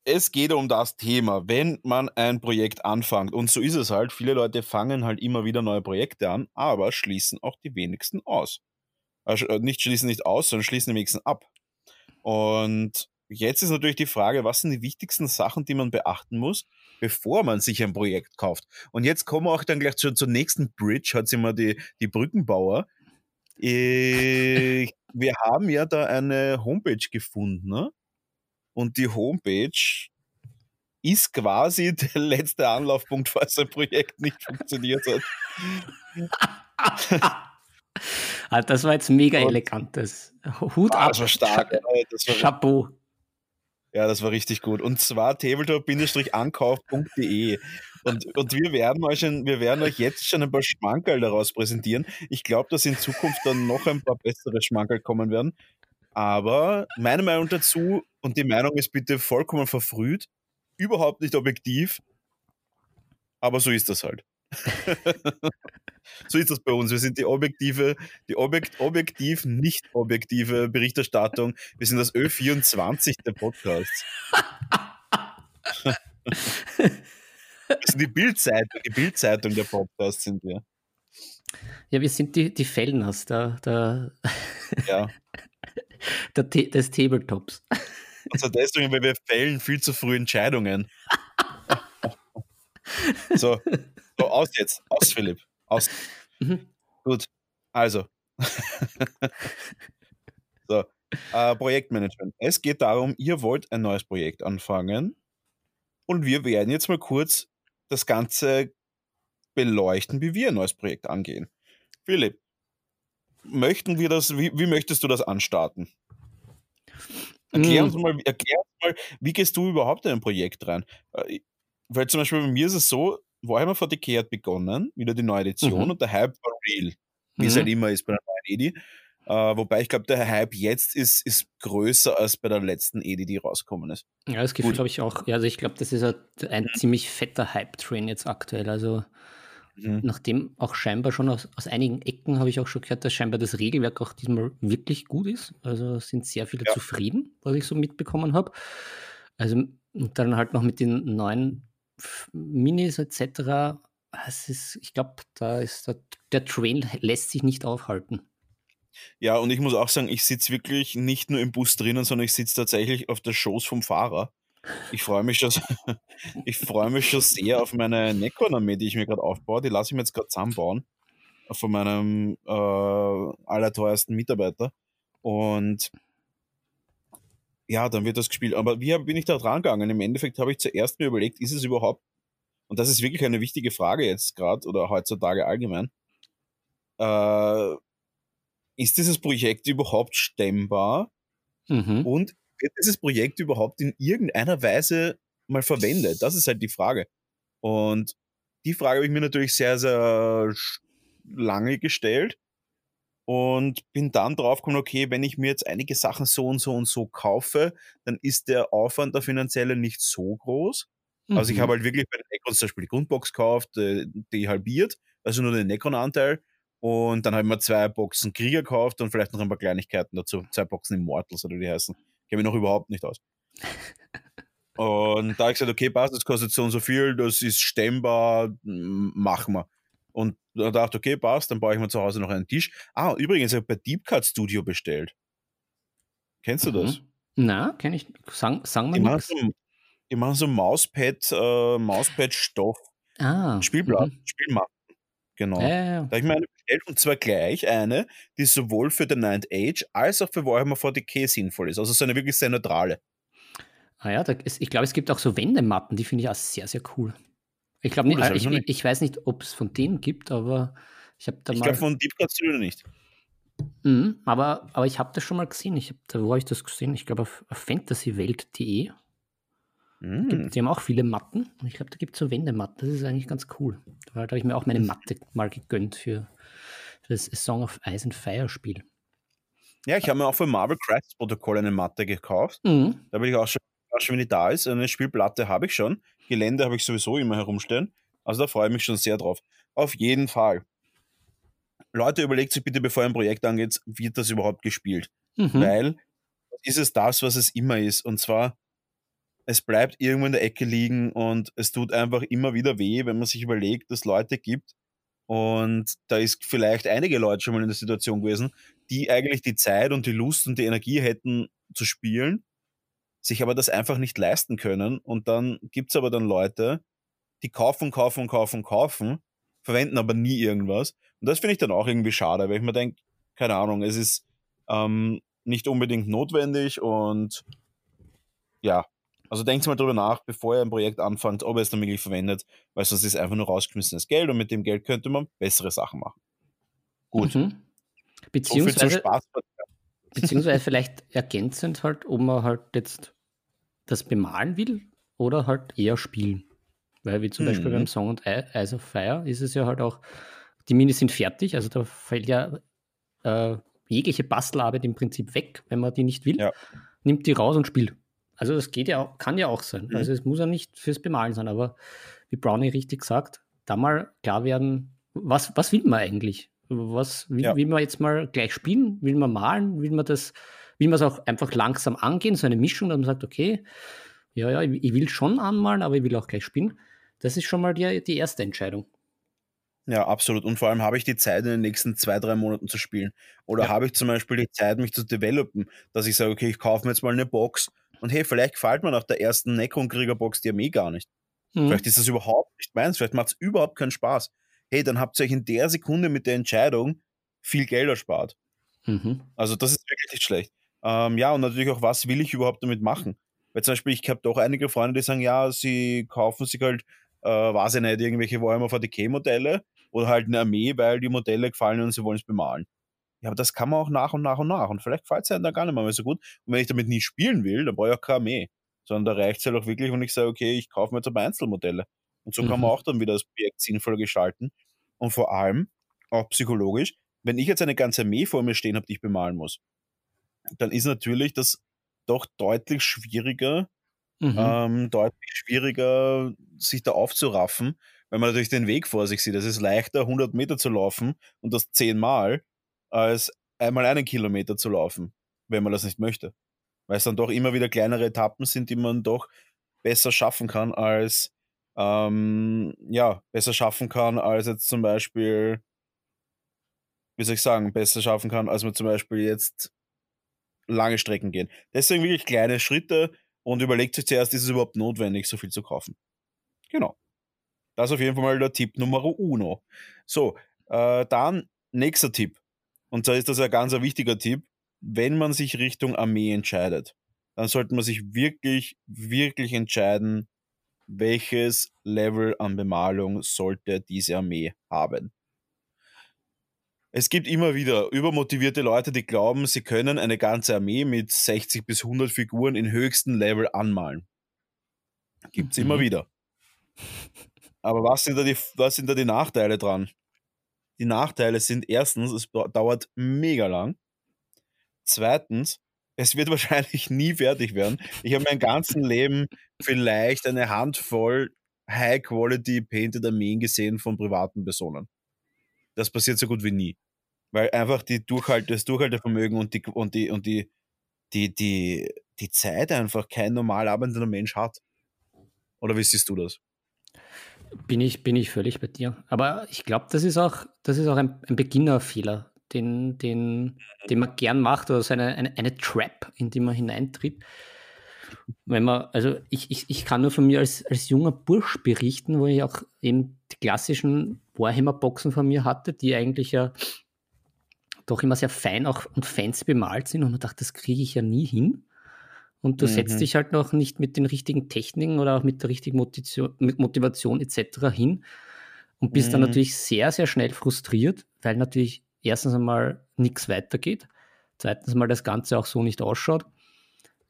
es geht um das Thema, wenn man ein Projekt anfängt. Und so ist es halt. Viele Leute fangen halt immer wieder neue Projekte an, aber schließen auch die wenigsten aus. Also äh, nicht schließen nicht aus, sondern schließen die wenigsten ab. Und jetzt ist natürlich die Frage, was sind die wichtigsten Sachen, die man beachten muss, bevor man sich ein Projekt kauft. Und jetzt kommen wir auch dann gleich schon zur nächsten Bridge, hat sie mal die, die Brückenbauer. Ich, wir haben ja da eine Homepage gefunden, ne? Und die Homepage ist quasi der letzte Anlaufpunkt, falls ein Projekt nicht funktioniert hat. Ah, das war jetzt mega Und, elegant. Das Hut ah, ab. Das war stark. War, Chapeau. Ja, das war richtig gut. Und zwar tabletop-ankauf.de. Und, und wir, werden euch wir werden euch jetzt schon ein paar Schmankerl daraus präsentieren. Ich glaube, dass in Zukunft dann noch ein paar bessere Schmankerl kommen werden. Aber meine Meinung dazu, und die Meinung ist bitte vollkommen verfrüht, überhaupt nicht objektiv, aber so ist das halt. So ist das bei uns. Wir sind die objektive, die objekt, objektiv, nicht objektive Berichterstattung. Wir sind das Ö24 der Podcasts. Wir sind die Bildzeitung, die Bildzeitung der Podcasts sind wir. Ja, wir sind die, die Fellners der, der, ja. der, des Tabletops. Zwar deswegen, weil wir fällen viel zu früh Entscheidungen. so, so, aus jetzt. Aus, Philipp. Aus. Mhm. Gut. Also. so. Äh, Projektmanagement. Es geht darum, ihr wollt ein neues Projekt anfangen und wir werden jetzt mal kurz das Ganze beleuchten, wie wir ein neues Projekt angehen. Philipp, möchten wir das, wie, wie möchtest du das anstarten? Erklär uns, hm. mal, erklär uns mal, wie gehst du überhaupt in ein Projekt rein? Äh, weil zum Beispiel bei mir ist es so, Warhammer 40k hat begonnen, wieder die neue Edition, mhm. und der Hype war real, wie mhm. es halt immer ist bei der neuen Edi. Uh, wobei ich glaube, der Hype jetzt ist, ist größer als bei der letzten Edi, die rausgekommen ist. Ja, das Gefühl habe ich auch. Ja, also ich glaube, das ist ein, ein mhm. ziemlich fetter Hype-Train jetzt aktuell. Also mhm. nachdem auch scheinbar schon aus, aus einigen Ecken habe ich auch schon gehört, dass scheinbar das Regelwerk auch diesmal wirklich gut ist. Also sind sehr viele ja. zufrieden, was ich so mitbekommen habe. Also und dann halt noch mit den neuen Minis etc. Es ist, ich glaube, da ist der, der Train lässt sich nicht aufhalten. Ja, und ich muss auch sagen, ich sitze wirklich nicht nur im Bus drinnen, sondern ich sitze tatsächlich auf der Schoß vom Fahrer. Ich freue mich schon, ich freue mich schon sehr auf meine Necron-Armee, die ich mir gerade aufbaue. Die lasse ich mir jetzt gerade zusammenbauen von meinem äh, allerteuersten Mitarbeiter. Und ja, dann wird das gespielt. Aber wie bin ich da dran gegangen? Im Endeffekt habe ich zuerst mir überlegt, ist es überhaupt, und das ist wirklich eine wichtige Frage jetzt gerade oder heutzutage allgemein, äh, ist dieses Projekt überhaupt stemmbar? Mhm. Und wird dieses Projekt überhaupt in irgendeiner Weise mal verwendet? Das ist halt die Frage. Und die Frage habe ich mir natürlich sehr, sehr lange gestellt und bin dann draufgekommen, okay, wenn ich mir jetzt einige Sachen so und so und so kaufe, dann ist der Aufwand der finanzielle nicht so groß. Mhm. Also ich habe mhm. halt wirklich bei den Necrons zum Beispiel die Grundbox gekauft, äh, die halbiert, also nur den Necron-Anteil und dann habe ich mir zwei Boxen Krieger gekauft und vielleicht noch ein paar Kleinigkeiten dazu. Zwei Boxen Immortals oder wie die heißen. Kenne mich noch überhaupt nicht aus. und da habe ich gesagt, okay, passt, das kostet so und so viel, das ist stemmbar, machen wir. Und da dachte ich, okay, passt, dann baue ich mir zu Hause noch einen Tisch. Ah, übrigens, ich habe bei Deep Cut Studio bestellt. Kennst du mhm. das? Na, kenne ich. Sagen, sagen wir nichts. Ich mache so Mauspad, äh, Mauspad-Stoff. Ah. Spielblatt, mhm. Spielmatten. Genau. Ja. Da habe ich mir eine bestellt und zwar gleich eine, die sowohl für The Ninth Age als auch für Warhammer 40k sinnvoll ist. Also so eine wirklich sehr neutrale. Ah ja, ist, ich glaube, es gibt auch so Wendematten, die finde ich auch sehr, sehr cool. Ich glaube nicht, oh, ich, ich, ich, weiß nicht, ob es von denen gibt, aber ich habe da ich mal. Ich glaube, von Deep du nicht. Mhm, aber, aber ich habe das schon mal gesehen. Ich hab, da, wo habe ich das gesehen? Ich glaube auf, auf fantasywelt.de. Gibt, die haben auch viele Matten. Ich glaube, da gibt es so Wendematten. Das ist eigentlich ganz cool. Da habe ich mir auch meine Matte mal gegönnt für, für das Song of Ice and Fire Spiel. Ja, ich habe mir auch für Marvel Crisis Protocol eine Matte gekauft. Mhm. Da bin ich auch schon, auch schon, wenn die da ist. Eine Spielplatte habe ich schon. Gelände habe ich sowieso immer herumstehen. Also da freue ich mich schon sehr drauf. Auf jeden Fall. Leute, überlegt sich bitte, bevor ihr ein Projekt angeht, wird das überhaupt gespielt? Mhm. Weil ist es das, was es immer ist. Und zwar es bleibt irgendwo in der Ecke liegen und es tut einfach immer wieder weh, wenn man sich überlegt, dass Leute gibt. Und da ist vielleicht einige Leute schon mal in der Situation gewesen, die eigentlich die Zeit und die Lust und die Energie hätten zu spielen, sich aber das einfach nicht leisten können. Und dann gibt's aber dann Leute, die kaufen, kaufen, kaufen, kaufen, verwenden aber nie irgendwas. Und das finde ich dann auch irgendwie schade, weil ich mir denke, keine Ahnung, es ist ähm, nicht unbedingt notwendig und ja, also denkt mal drüber nach, bevor ihr ein Projekt anfangt, ob ihr es dann wirklich verwendet, weil sonst ist es einfach nur rausgeschmissenes Geld und mit dem Geld könnte man bessere Sachen machen. Gut. Mhm. Beziehungsweise, so Spaß, beziehungsweise vielleicht ergänzend halt, ob man halt jetzt das bemalen will oder halt eher spielen. Weil wie zum mhm. Beispiel beim. Song und Eyes of Fire ist es ja halt auch, die Minis sind fertig, also da fällt ja äh, jegliche Bastelarbeit im Prinzip weg, wenn man die nicht will. Ja. Nimmt die raus und spielt. Also das geht ja auch, kann ja auch sein. Mhm. Also es muss ja nicht fürs Bemalen sein, aber wie Brownie richtig sagt, da mal klar werden, was, was will man eigentlich? Was will, ja. will man jetzt mal gleich spielen? Will man malen? Will man das, will man es auch einfach langsam angehen, so eine Mischung, dass man sagt, okay, ja, ja, ich will schon anmalen, aber ich will auch gleich spielen. Das ist schon mal die, die erste Entscheidung. Ja, absolut. Und vor allem habe ich die Zeit, in den nächsten zwei, drei Monaten zu spielen. Oder ja. habe ich zum Beispiel die Zeit, mich zu developen, dass ich sage, okay, ich kaufe mir jetzt mal eine Box Und hey, vielleicht gefällt mir nach der ersten Necron-Krieger-Box die Armee gar nicht. Mhm. Vielleicht ist das überhaupt nicht meins, vielleicht macht es überhaupt keinen Spaß. Hey, dann habt ihr euch in der Sekunde mit der Entscheidung viel Geld erspart. Mhm. Also das ist wirklich nicht schlecht. Ähm, ja, und natürlich auch, was will ich überhaupt damit machen? Weil zum Beispiel, ich habe doch einige Freunde, die sagen, ja, sie kaufen sich halt, äh, weiß ich nicht, irgendwelche Warhammer 40k-Modelle oder halt eine Armee, weil die Modelle gefallen und sie wollen es bemalen. Ja, aber das kann man auch nach und nach und nach. Und vielleicht gefällt es einem dann gar nicht mehr so gut. Und wenn ich damit nie spielen will, dann brauche ich auch keine Armee. Sondern da reicht es halt auch wirklich, wenn ich sage, okay, ich kaufe mir jetzt aber Einzelmodelle. Und so mhm. kann man mhm. auch dann wieder das Projekt sinnvoll gestalten. Und vor allem, auch psychologisch, wenn ich jetzt eine ganze Armee vor mir stehen habe, die ich bemalen muss, dann ist natürlich das doch deutlich schwieriger, mhm. ähm, deutlich schwieriger, sich da aufzuraffen, weil man natürlich den Weg vor sich sieht. Es ist leichter, 100 Meter zu laufen und das zehnmal, als einmal einen Kilometer zu laufen, wenn man das nicht möchte. Weil es dann doch immer wieder kleinere Etappen sind, die man doch besser schaffen kann als, ähm, ja, besser schaffen kann als jetzt zum Beispiel, wie soll ich sagen, besser schaffen kann, als man zum Beispiel jetzt lange Strecken gehen. Deswegen wirklich kleine Schritte und überlegt sich zuerst, ist es überhaupt notwendig, so viel zu kaufen. Genau. Das ist auf jeden Fall mal der Tipp Nummer uno. So, äh, dann nächster Tipp. Und zwar ist das ein ganz wichtiger Tipp. Wenn man sich Richtung Armee entscheidet, dann sollte man sich wirklich, wirklich entscheiden, welches Level an Bemalung sollte diese Armee haben. Es gibt immer wieder übermotivierte Leute, die glauben, sie können eine ganze Armee mit 60 bis 100 Figuren in höchstem Level anmalen. Gibt es mhm. immer wieder. Aber was sind, da die, was sind da die Nachteile dran? Die Nachteile sind erstens, es dauert mega lang. Zweitens, es wird wahrscheinlich nie fertig werden. Ich habe mein ganzes Leben vielleicht eine Handvoll High-Quality Painted Armeen gesehen von privaten Personen. Das passiert so gut wie nie. Weil einfach die Durchhalte, das Durchhaltevermögen und die, und die, und die, die, die, die Zeit einfach kein normal arbeitender Mensch hat. Oder wie siehst du das? Bin ich, bin ich völlig bei dir. Aber ich glaube, das ist auch, das ist auch ein, ein Beginnerfehler, den, den, den man gern macht, oder so eine, eine, eine Trap, in die man hineintritt. Wenn man, also ich, ich, ich kann nur von mir als, als junger Bursch berichten, wo ich auch eben die klassischen Warhammer-Boxen von mir hatte, die eigentlich ja doch immer sehr fein auch und fancy bemalt sind und man dachte, das kriege ich ja nie hin. Und du mhm. setzt dich halt noch nicht mit den richtigen Techniken oder auch mit der richtigen Motivation, mit Motivation etc. hin und bist mhm. dann natürlich sehr, sehr schnell frustriert, weil natürlich erstens einmal nichts weitergeht, zweitens mal das Ganze auch so nicht ausschaut.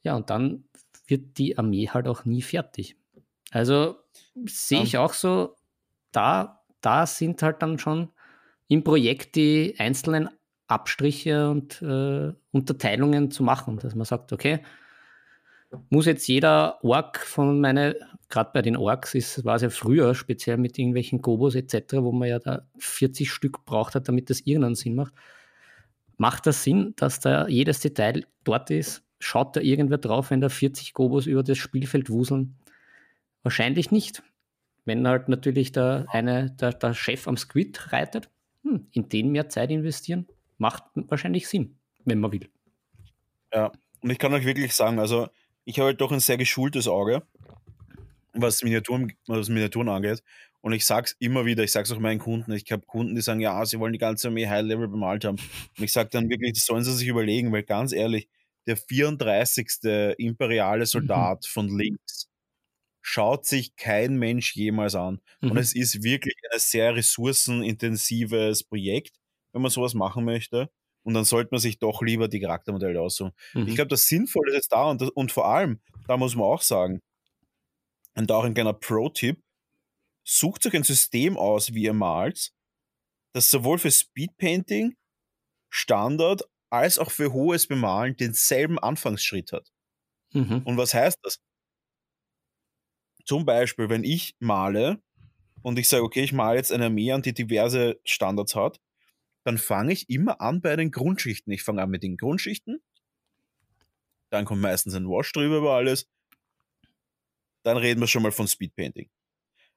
Ja, und dann wird die Armee halt auch nie fertig. Also sehe ich auch so, da, da sind halt dann schon im Projekt die einzelnen Abstriche und äh, Unterteilungen zu machen, dass man sagt, okay, muss jetzt jeder Ork von meine, gerade bei den Orks ist, war es ja früher speziell mit irgendwelchen Gobos etc., wo man ja da 40 Stück braucht hat, damit das irgendeinen Sinn macht. Macht das Sinn, dass da jedes Detail dort ist? Schaut da irgendwer drauf, wenn da 40 Gobos über das Spielfeld wuseln? Wahrscheinlich nicht. Wenn halt natürlich der eine, der, der Chef am Squid reitet, hm, in den mehr Zeit investieren, macht wahrscheinlich Sinn, wenn man will. Ja, und ich kann euch wirklich sagen, also ich habe halt doch ein sehr geschultes Auge, was Miniaturen, was Miniaturen angeht. Und ich sag's immer wieder, ich sag's auch meinen Kunden, ich habe Kunden, die sagen, ja, sie wollen die ganze Armee High-Level bemalt haben. Und ich sage dann wirklich, das sollen sie sich überlegen, weil ganz ehrlich, der 34. imperiale mhm. Soldat mhm. von links schaut sich kein Mensch jemals an. Mhm. Und es ist wirklich ein sehr ressourcenintensives Projekt wenn man sowas machen möchte. Und dann sollte man sich doch lieber die Charaktermodelle aussuchen. Mhm. Ich glaube, das Sinnvolle ist jetzt da und, und vor allem, da muss man auch sagen, und auch ein kleiner Pro-Tipp, sucht euch ein System aus, wie ihr malt, das sowohl für Speedpainting, Standard, als auch für hohes Bemalen denselben Anfangsschritt hat. Mhm. Und was heißt das? Zum Beispiel, wenn ich male und ich sage, okay, ich male jetzt eine Armee an, die diverse Standards hat, dann fange ich immer an bei den Grundschichten. Ich fange an mit den Grundschichten, dann kommt meistens ein Wash drüber über alles, dann reden wir schon mal von Speedpainting.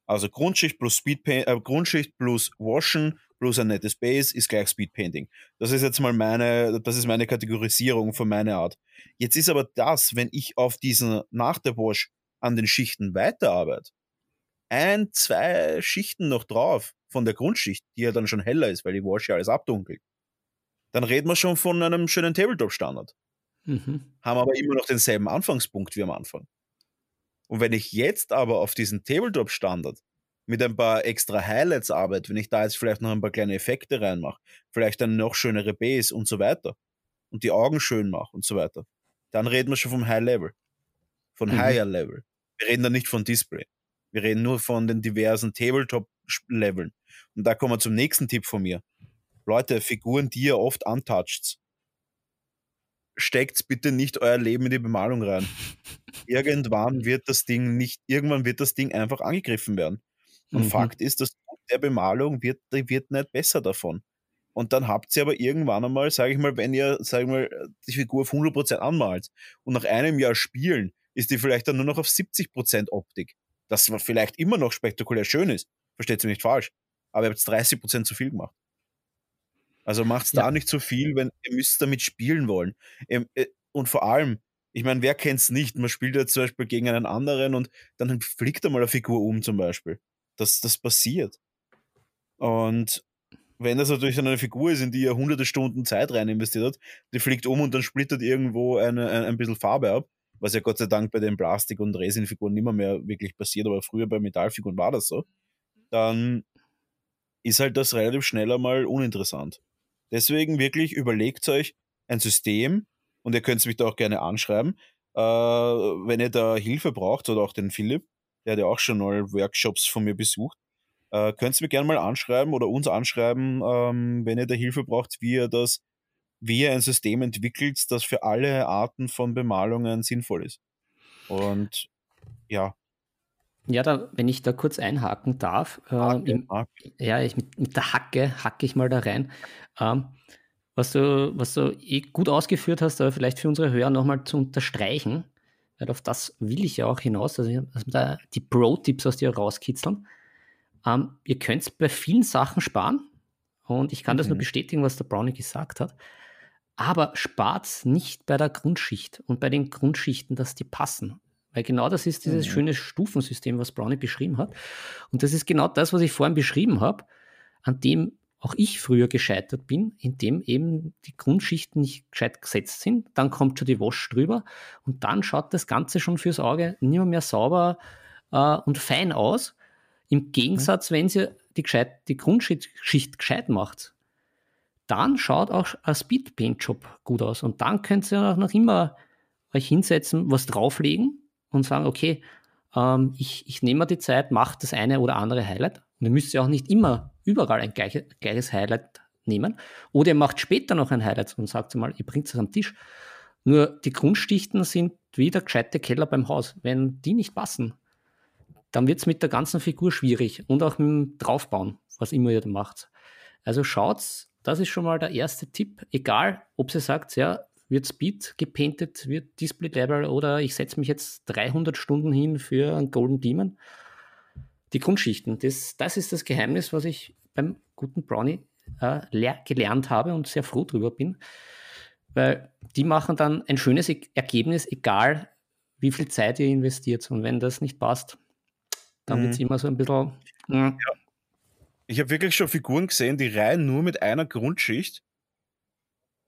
Also Grundschicht plus Speedpaint, äh, Grundschicht plus Washen plus ein nettes Base ist gleich Speed Painting. Das ist jetzt mal meine, das ist meine Kategorisierung von meiner Art. Jetzt ist aber das, wenn ich auf diesen, nach der Wash an den Schichten weiterarbeite, ein, zwei Schichten noch drauf von der Grundschicht, die ja dann schon heller ist, weil die Wash ja alles abdunkelt, dann reden wir schon von einem schönen Tabletop-Standard. Mhm. Haben aber immer noch denselben Anfangspunkt wie am Anfang. Und wenn ich jetzt aber auf diesen Tabletop-Standard mit ein paar extra Highlights arbeite, wenn ich da jetzt vielleicht noch ein paar kleine Effekte reinmache, vielleicht eine noch schönere Base und so weiter und die Augen schön mache und so weiter, dann reden wir schon vom High Level, von mhm. Higher Level. Wir reden da nicht von Display. Wir reden nur von den diversen Tabletop-Leveln. Und da kommen wir zum nächsten Tipp von mir. Leute, Figuren, die ihr oft untoucht, steckt bitte nicht euer Leben in die Bemalung rein. irgendwann wird das Ding nicht, irgendwann wird das Ding einfach angegriffen werden. Und mhm. Fakt ist, dass der Bemalung wird, die wird nicht besser davon. Und dann habt ihr aber irgendwann einmal, sage ich mal, wenn ihr, sage ich mal, die Figur auf 100% anmalt und nach einem Jahr spielen, ist die vielleicht dann nur noch auf 70% Optik. Das vielleicht immer noch spektakulär schön ist. Versteht mich nicht falsch. Aber ihr habt 30% zu viel gemacht. Also macht ja. da nicht zu viel, wenn ihr müsst damit spielen wollen. Ähm, äh, und vor allem, ich meine, wer kennt es nicht? Man spielt ja zum Beispiel gegen einen anderen und dann fliegt er mal eine Figur um zum Beispiel. Das, das passiert. Und wenn das natürlich eine Figur ist, in die er hunderte Stunden Zeit rein investiert hat, die fliegt um und dann splittert irgendwo eine, ein, ein bisschen Farbe ab, was ja Gott sei Dank bei den Plastik- und Resinfiguren nicht mehr, mehr wirklich passiert, aber früher bei Metallfiguren war das so, dann ist halt das relativ schnell einmal uninteressant. Deswegen wirklich überlegt euch ein System und ihr könnt mich da auch gerne anschreiben, äh, wenn ihr da Hilfe braucht oder auch den Philipp, der hat ja auch schon mal Workshops von mir besucht. Äh, könnt ihr mir gerne mal anschreiben oder uns anschreiben, ähm, wenn ihr da Hilfe braucht, wie ihr das, wie ihr ein System entwickelt, das für alle Arten von Bemalungen sinnvoll ist. Und ja, ja, da, wenn ich da kurz einhaken darf, äh, im, ja, ich, mit, mit, der Hacke hacke ich mal da rein. Ähm, was du, was du eh gut ausgeführt hast, aber vielleicht für unsere Hörer nochmal zu unterstreichen, weil auf das will ich ja auch hinaus, also, also da die Pro-Tipps aus dir rauskitzeln. Ähm, ihr könnt bei vielen Sachen sparen und ich kann mhm. das nur mhm. bestätigen, was der Brownie gesagt hat. Aber spart nicht bei der Grundschicht und bei den Grundschichten, dass die passen. Weil genau das ist dieses mhm. schöne Stufensystem, was Brownie beschrieben hat. Und das ist genau das, was ich vorhin beschrieben habe, an dem auch ich früher gescheitert bin, indem eben die Grundschichten nicht gescheit gesetzt sind. Dann kommt schon die Wasch drüber und dann schaut das Ganze schon fürs Auge nicht mehr, mehr sauber äh, und fein aus. Im Gegensatz, mhm. wenn sie die, gescheit, die Grundschicht gescheit macht, dann schaut auch ein Speed Paint Job gut aus. Und dann könnt ihr auch noch immer euch hinsetzen, was drauflegen und sagen, okay, ähm, ich, ich nehme mir die Zeit, mache das eine oder andere Highlight. Und ihr müsst ja auch nicht immer überall ein gleiche, gleiches Highlight nehmen. Oder ihr macht später noch ein Highlight und sagt mal, ihr bringt es am Tisch. Nur die Grundstichten sind wie der gescheite Keller beim Haus. Wenn die nicht passen, dann wird es mit der ganzen Figur schwierig und auch mit dem Draufbauen, was immer ihr da macht. Also schaut, das ist schon mal der erste Tipp. Egal, ob ihr sagt, ja, wird Speed gepainted, wird Display Level oder ich setze mich jetzt 300 Stunden hin für einen Golden Demon. Die Grundschichten, das, das ist das Geheimnis, was ich beim guten Brownie äh, gelernt habe und sehr froh drüber bin, weil die machen dann ein schönes Ergebnis, egal wie viel Zeit ihr investiert. Und wenn das nicht passt, dann mhm. wird es immer so ein bisschen. Äh. Ja. Ich habe wirklich schon Figuren gesehen, die rein nur mit einer Grundschicht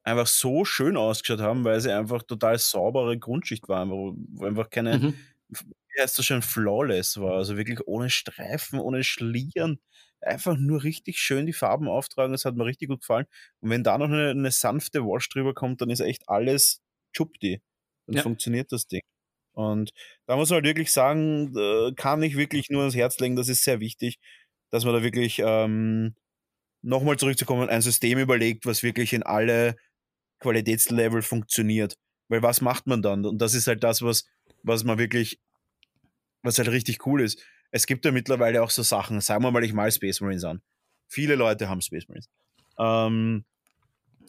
einfach so schön ausgeschaut haben, weil sie einfach total saubere Grundschicht waren, wo, wo einfach keine, mhm. wie heißt das schon, flawless war, also wirklich ohne Streifen, ohne Schlieren, einfach nur richtig schön die Farben auftragen, das hat mir richtig gut gefallen. Und wenn da noch eine, eine sanfte Wash drüber kommt, dann ist echt alles chupti. Dann ja. funktioniert das Ding. Und da muss man halt wirklich sagen, kann ich wirklich nur ans Herz legen, das ist sehr wichtig, dass man da wirklich ähm, nochmal zurückzukommen, ein System überlegt, was wirklich in alle Qualitätslevel funktioniert. Weil was macht man dann? Und das ist halt das, was, was man wirklich, was halt richtig cool ist. Es gibt ja mittlerweile auch so Sachen, sagen wir mal, ich mal Space Marines an. Viele Leute haben Space Marines. Ähm,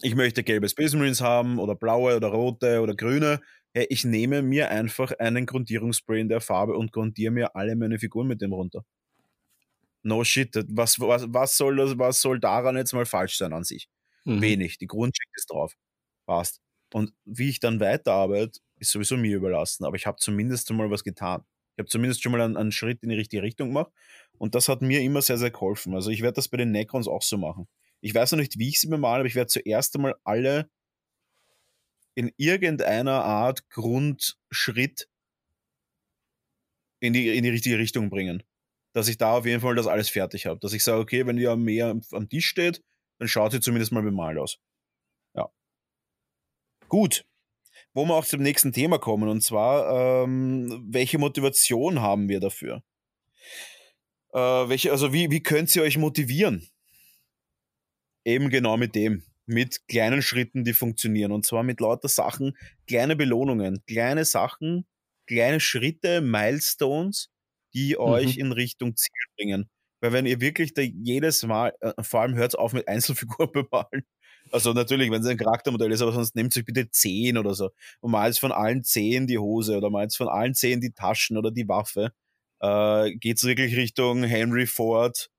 ich möchte gelbe Space Marines haben oder blaue oder rote oder grüne. Hey, ich nehme mir einfach einen Grundierungsspray in der Farbe und grundiere mir alle meine Figuren mit dem runter. No shit. Was, was, was, soll, das, was soll daran jetzt mal falsch sein an sich? Mhm. Wenig. Die Grundschicht ist drauf. Passt. Und wie ich dann weiterarbeite, ist sowieso mir überlassen. Aber ich habe zumindest einmal was getan. Ich habe zumindest schon mal einen, einen, Schritt in die richtige Richtung gemacht. Und das hat mir immer sehr, sehr geholfen. Also ich werde das bei den Necrons auch so machen. Ich weiß noch nicht, wie ich sie mir mal, aber ich werde zuerst einmal alle in irgendeiner Art Grundschritt in die, in die richtige Richtung bringen. Dass ich da auf jeden Fall das alles fertig habe. Dass ich sage, okay, wenn die Armee am, am Tisch steht, dann schaut sie zumindest mal bemalt aus. Ja. Gut. Wo wir auch zum nächsten Thema kommen, und zwar, ähm, welche Motivation haben wir dafür? Äh, welche, also wie, wie könnt ihr euch motivieren? Eben genau mit dem mit kleinen Schritten, die funktionieren. Und zwar mit lauter Sachen, kleine Belohnungen, kleine Sachen, kleine Schritte, Milestones, die euch mhm. in Richtung Ziel bringen. Weil wenn ihr wirklich da jedes Mal, äh, vor allem hört auf mit Einzelfiguren bemalen. Also natürlich, wenn es ein Charaktermodell ist, aber sonst nehmt euch bitte zehn oder so. Und malt von allen zehn die Hose oder malt von allen zehn die Taschen oder die Waffe. Äh, es wirklich Richtung Henry Ford,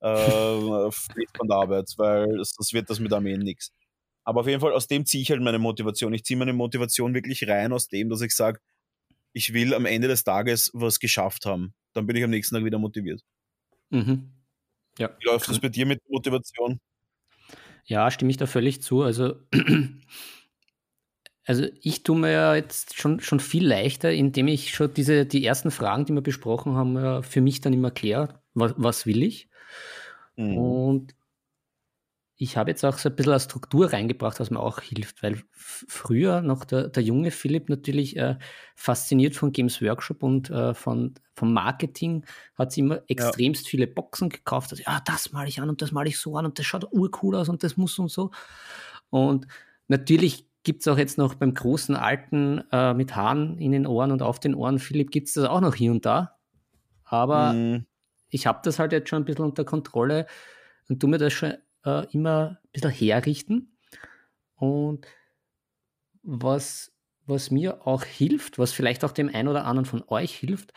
äh, von der Arbeit, weil sonst wird das mit Armeen nichts. Aber auf jeden Fall, aus dem ziehe ich halt meine Motivation. Ich ziehe meine Motivation wirklich rein aus dem, dass ich sage, ich will am Ende des Tages was geschafft haben. Dann bin ich am nächsten Tag wieder motiviert. Mhm. Ja. Wie läuft das bei dir mit Motivation? Ja, stimme ich da völlig zu. Also, also ich tue mir ja jetzt schon, schon viel leichter, indem ich schon diese, die ersten Fragen, die wir besprochen haben, für mich dann immer kläre, was, was will ich? Mhm. Und ich habe jetzt auch so ein bisschen eine Struktur reingebracht, was mir auch hilft, weil früher noch der, der junge Philipp natürlich äh, fasziniert von Games Workshop und äh, von, vom Marketing hat sie immer extremst ja. viele Boxen gekauft. Also, ja, das male ich an und das male ich so an und das schaut urcool aus und das muss und so. Und natürlich gibt es auch jetzt noch beim großen Alten äh, mit Haaren in den Ohren und auf den Ohren, Philipp, gibt es das auch noch hier und da. Aber mhm ich habe das halt jetzt schon ein bisschen unter Kontrolle und tu mir das schon äh, immer ein bisschen herrichten. Und was, was mir auch hilft, was vielleicht auch dem einen oder anderen von euch hilft,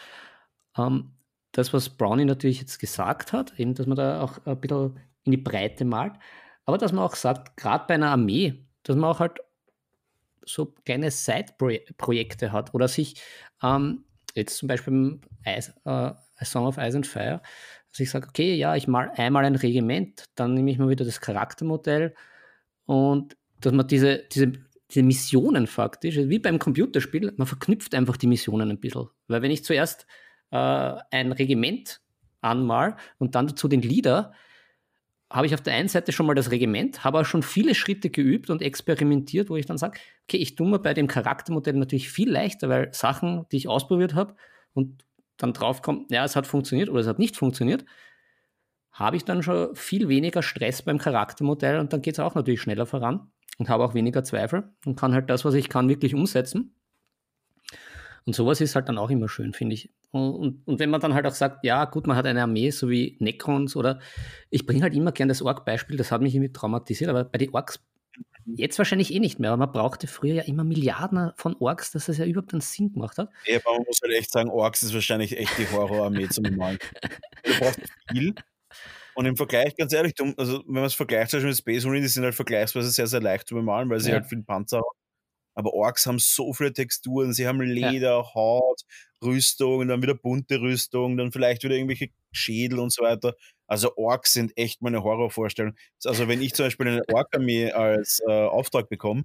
ähm, das, was Brownie natürlich jetzt gesagt hat, eben, dass man da auch ein bisschen in die Breite malt, aber dass man auch sagt, gerade bei einer Armee, dass man auch halt so kleine Side-Projekte hat oder sich ähm, jetzt zum Beispiel Eis, äh, A Song of Ice and Fire, dass ich sage, okay, ja, ich mal einmal ein Regiment, dann nehme ich mal wieder das Charaktermodell und dass man diese, diese, diese Missionen faktisch, wie beim Computerspiel, man verknüpft einfach die Missionen ein bisschen. Weil wenn ich zuerst äh, ein Regiment anmal und dann dazu den Leader, habe ich auf der einen Seite schon mal das Regiment, habe auch schon viele Schritte geübt und experimentiert, wo ich dann sage, okay, ich tue mir bei dem Charaktermodell natürlich viel leichter, weil Sachen, die ich ausprobiert habe und dann draufkommt, ja, es hat funktioniert oder es hat nicht funktioniert, habe ich dann schon viel weniger Stress beim Charaktermodell und dann geht es auch natürlich schneller voran und habe auch weniger Zweifel und kann halt das, was ich kann, wirklich umsetzen. Und sowas ist halt dann auch immer schön, finde ich. Und, und, und, wenn man dann halt auch sagt, ja, gut, man hat eine Armee, so wie Necrons oder ich bringe halt immer gern das Ork-Beispiel, das hat mich irgendwie traumatisiert, aber bei den Orks Jetzt wahrscheinlich eh nicht mehr, aber man brauchte früher ja immer Milliarden von Orks, dass das ja überhaupt einen Sinn gemacht hat. Ja, aber man muss halt echt sagen, Orks ist wahrscheinlich echt die Horrorarmee zum Malen. Du brauchst viel. Und im Vergleich, ganz ehrlich, also wenn man es vergleicht mit Space Marine, die sind halt vergleichsweise sehr, sehr leicht zu bemalen, weil sie ja. halt viel Panzer haben. Aber Orks haben so viele Texturen, sie haben Leder, ja. Haut, Rüstung, dann wieder bunte Rüstung, dann vielleicht wieder irgendwelche Schädel und so weiter. Also Orks sind echt meine Horrorvorstellung. Also wenn ich zum Beispiel eine Ork-Armee als äh, Auftrag bekomme,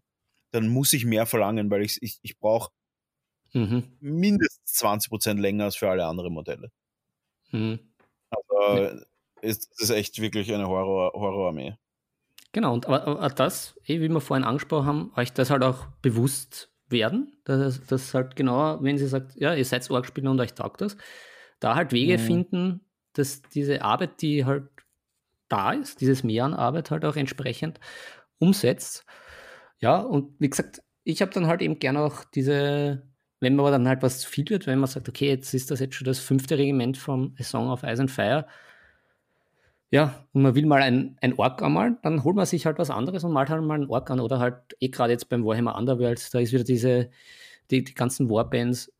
dann muss ich mehr verlangen, weil ich, ich, ich brauche mhm. mindestens 20% länger als für alle anderen Modelle. Mhm. Also ja. ist, ist echt wirklich eine Horror, Horrorarmee. Genau, und aber, aber das, eh, wie wir vorhin angesprochen haben, euch das halt auch bewusst werden, dass das halt genau, wenn sie sagt, ja, ihr seid Org-Spieler und euch taugt das, da halt Wege mhm. finden, dass diese Arbeit, die halt da ist, dieses Mehr an Arbeit halt auch entsprechend umsetzt. Ja, und wie gesagt, ich habe dann halt eben gerne auch diese, wenn man dann halt was zu viel wird, wenn man sagt, okay, jetzt ist das jetzt schon das fünfte Regiment vom A Song of Ice and Fire, ja, und man will mal ein, ein Ork anmalen, dann holt man sich halt was anderes und malt halt mal einen Ork an. Oder halt, eh gerade jetzt beim Warhammer Underworld, da ist wieder diese, die, die ganzen Warbands,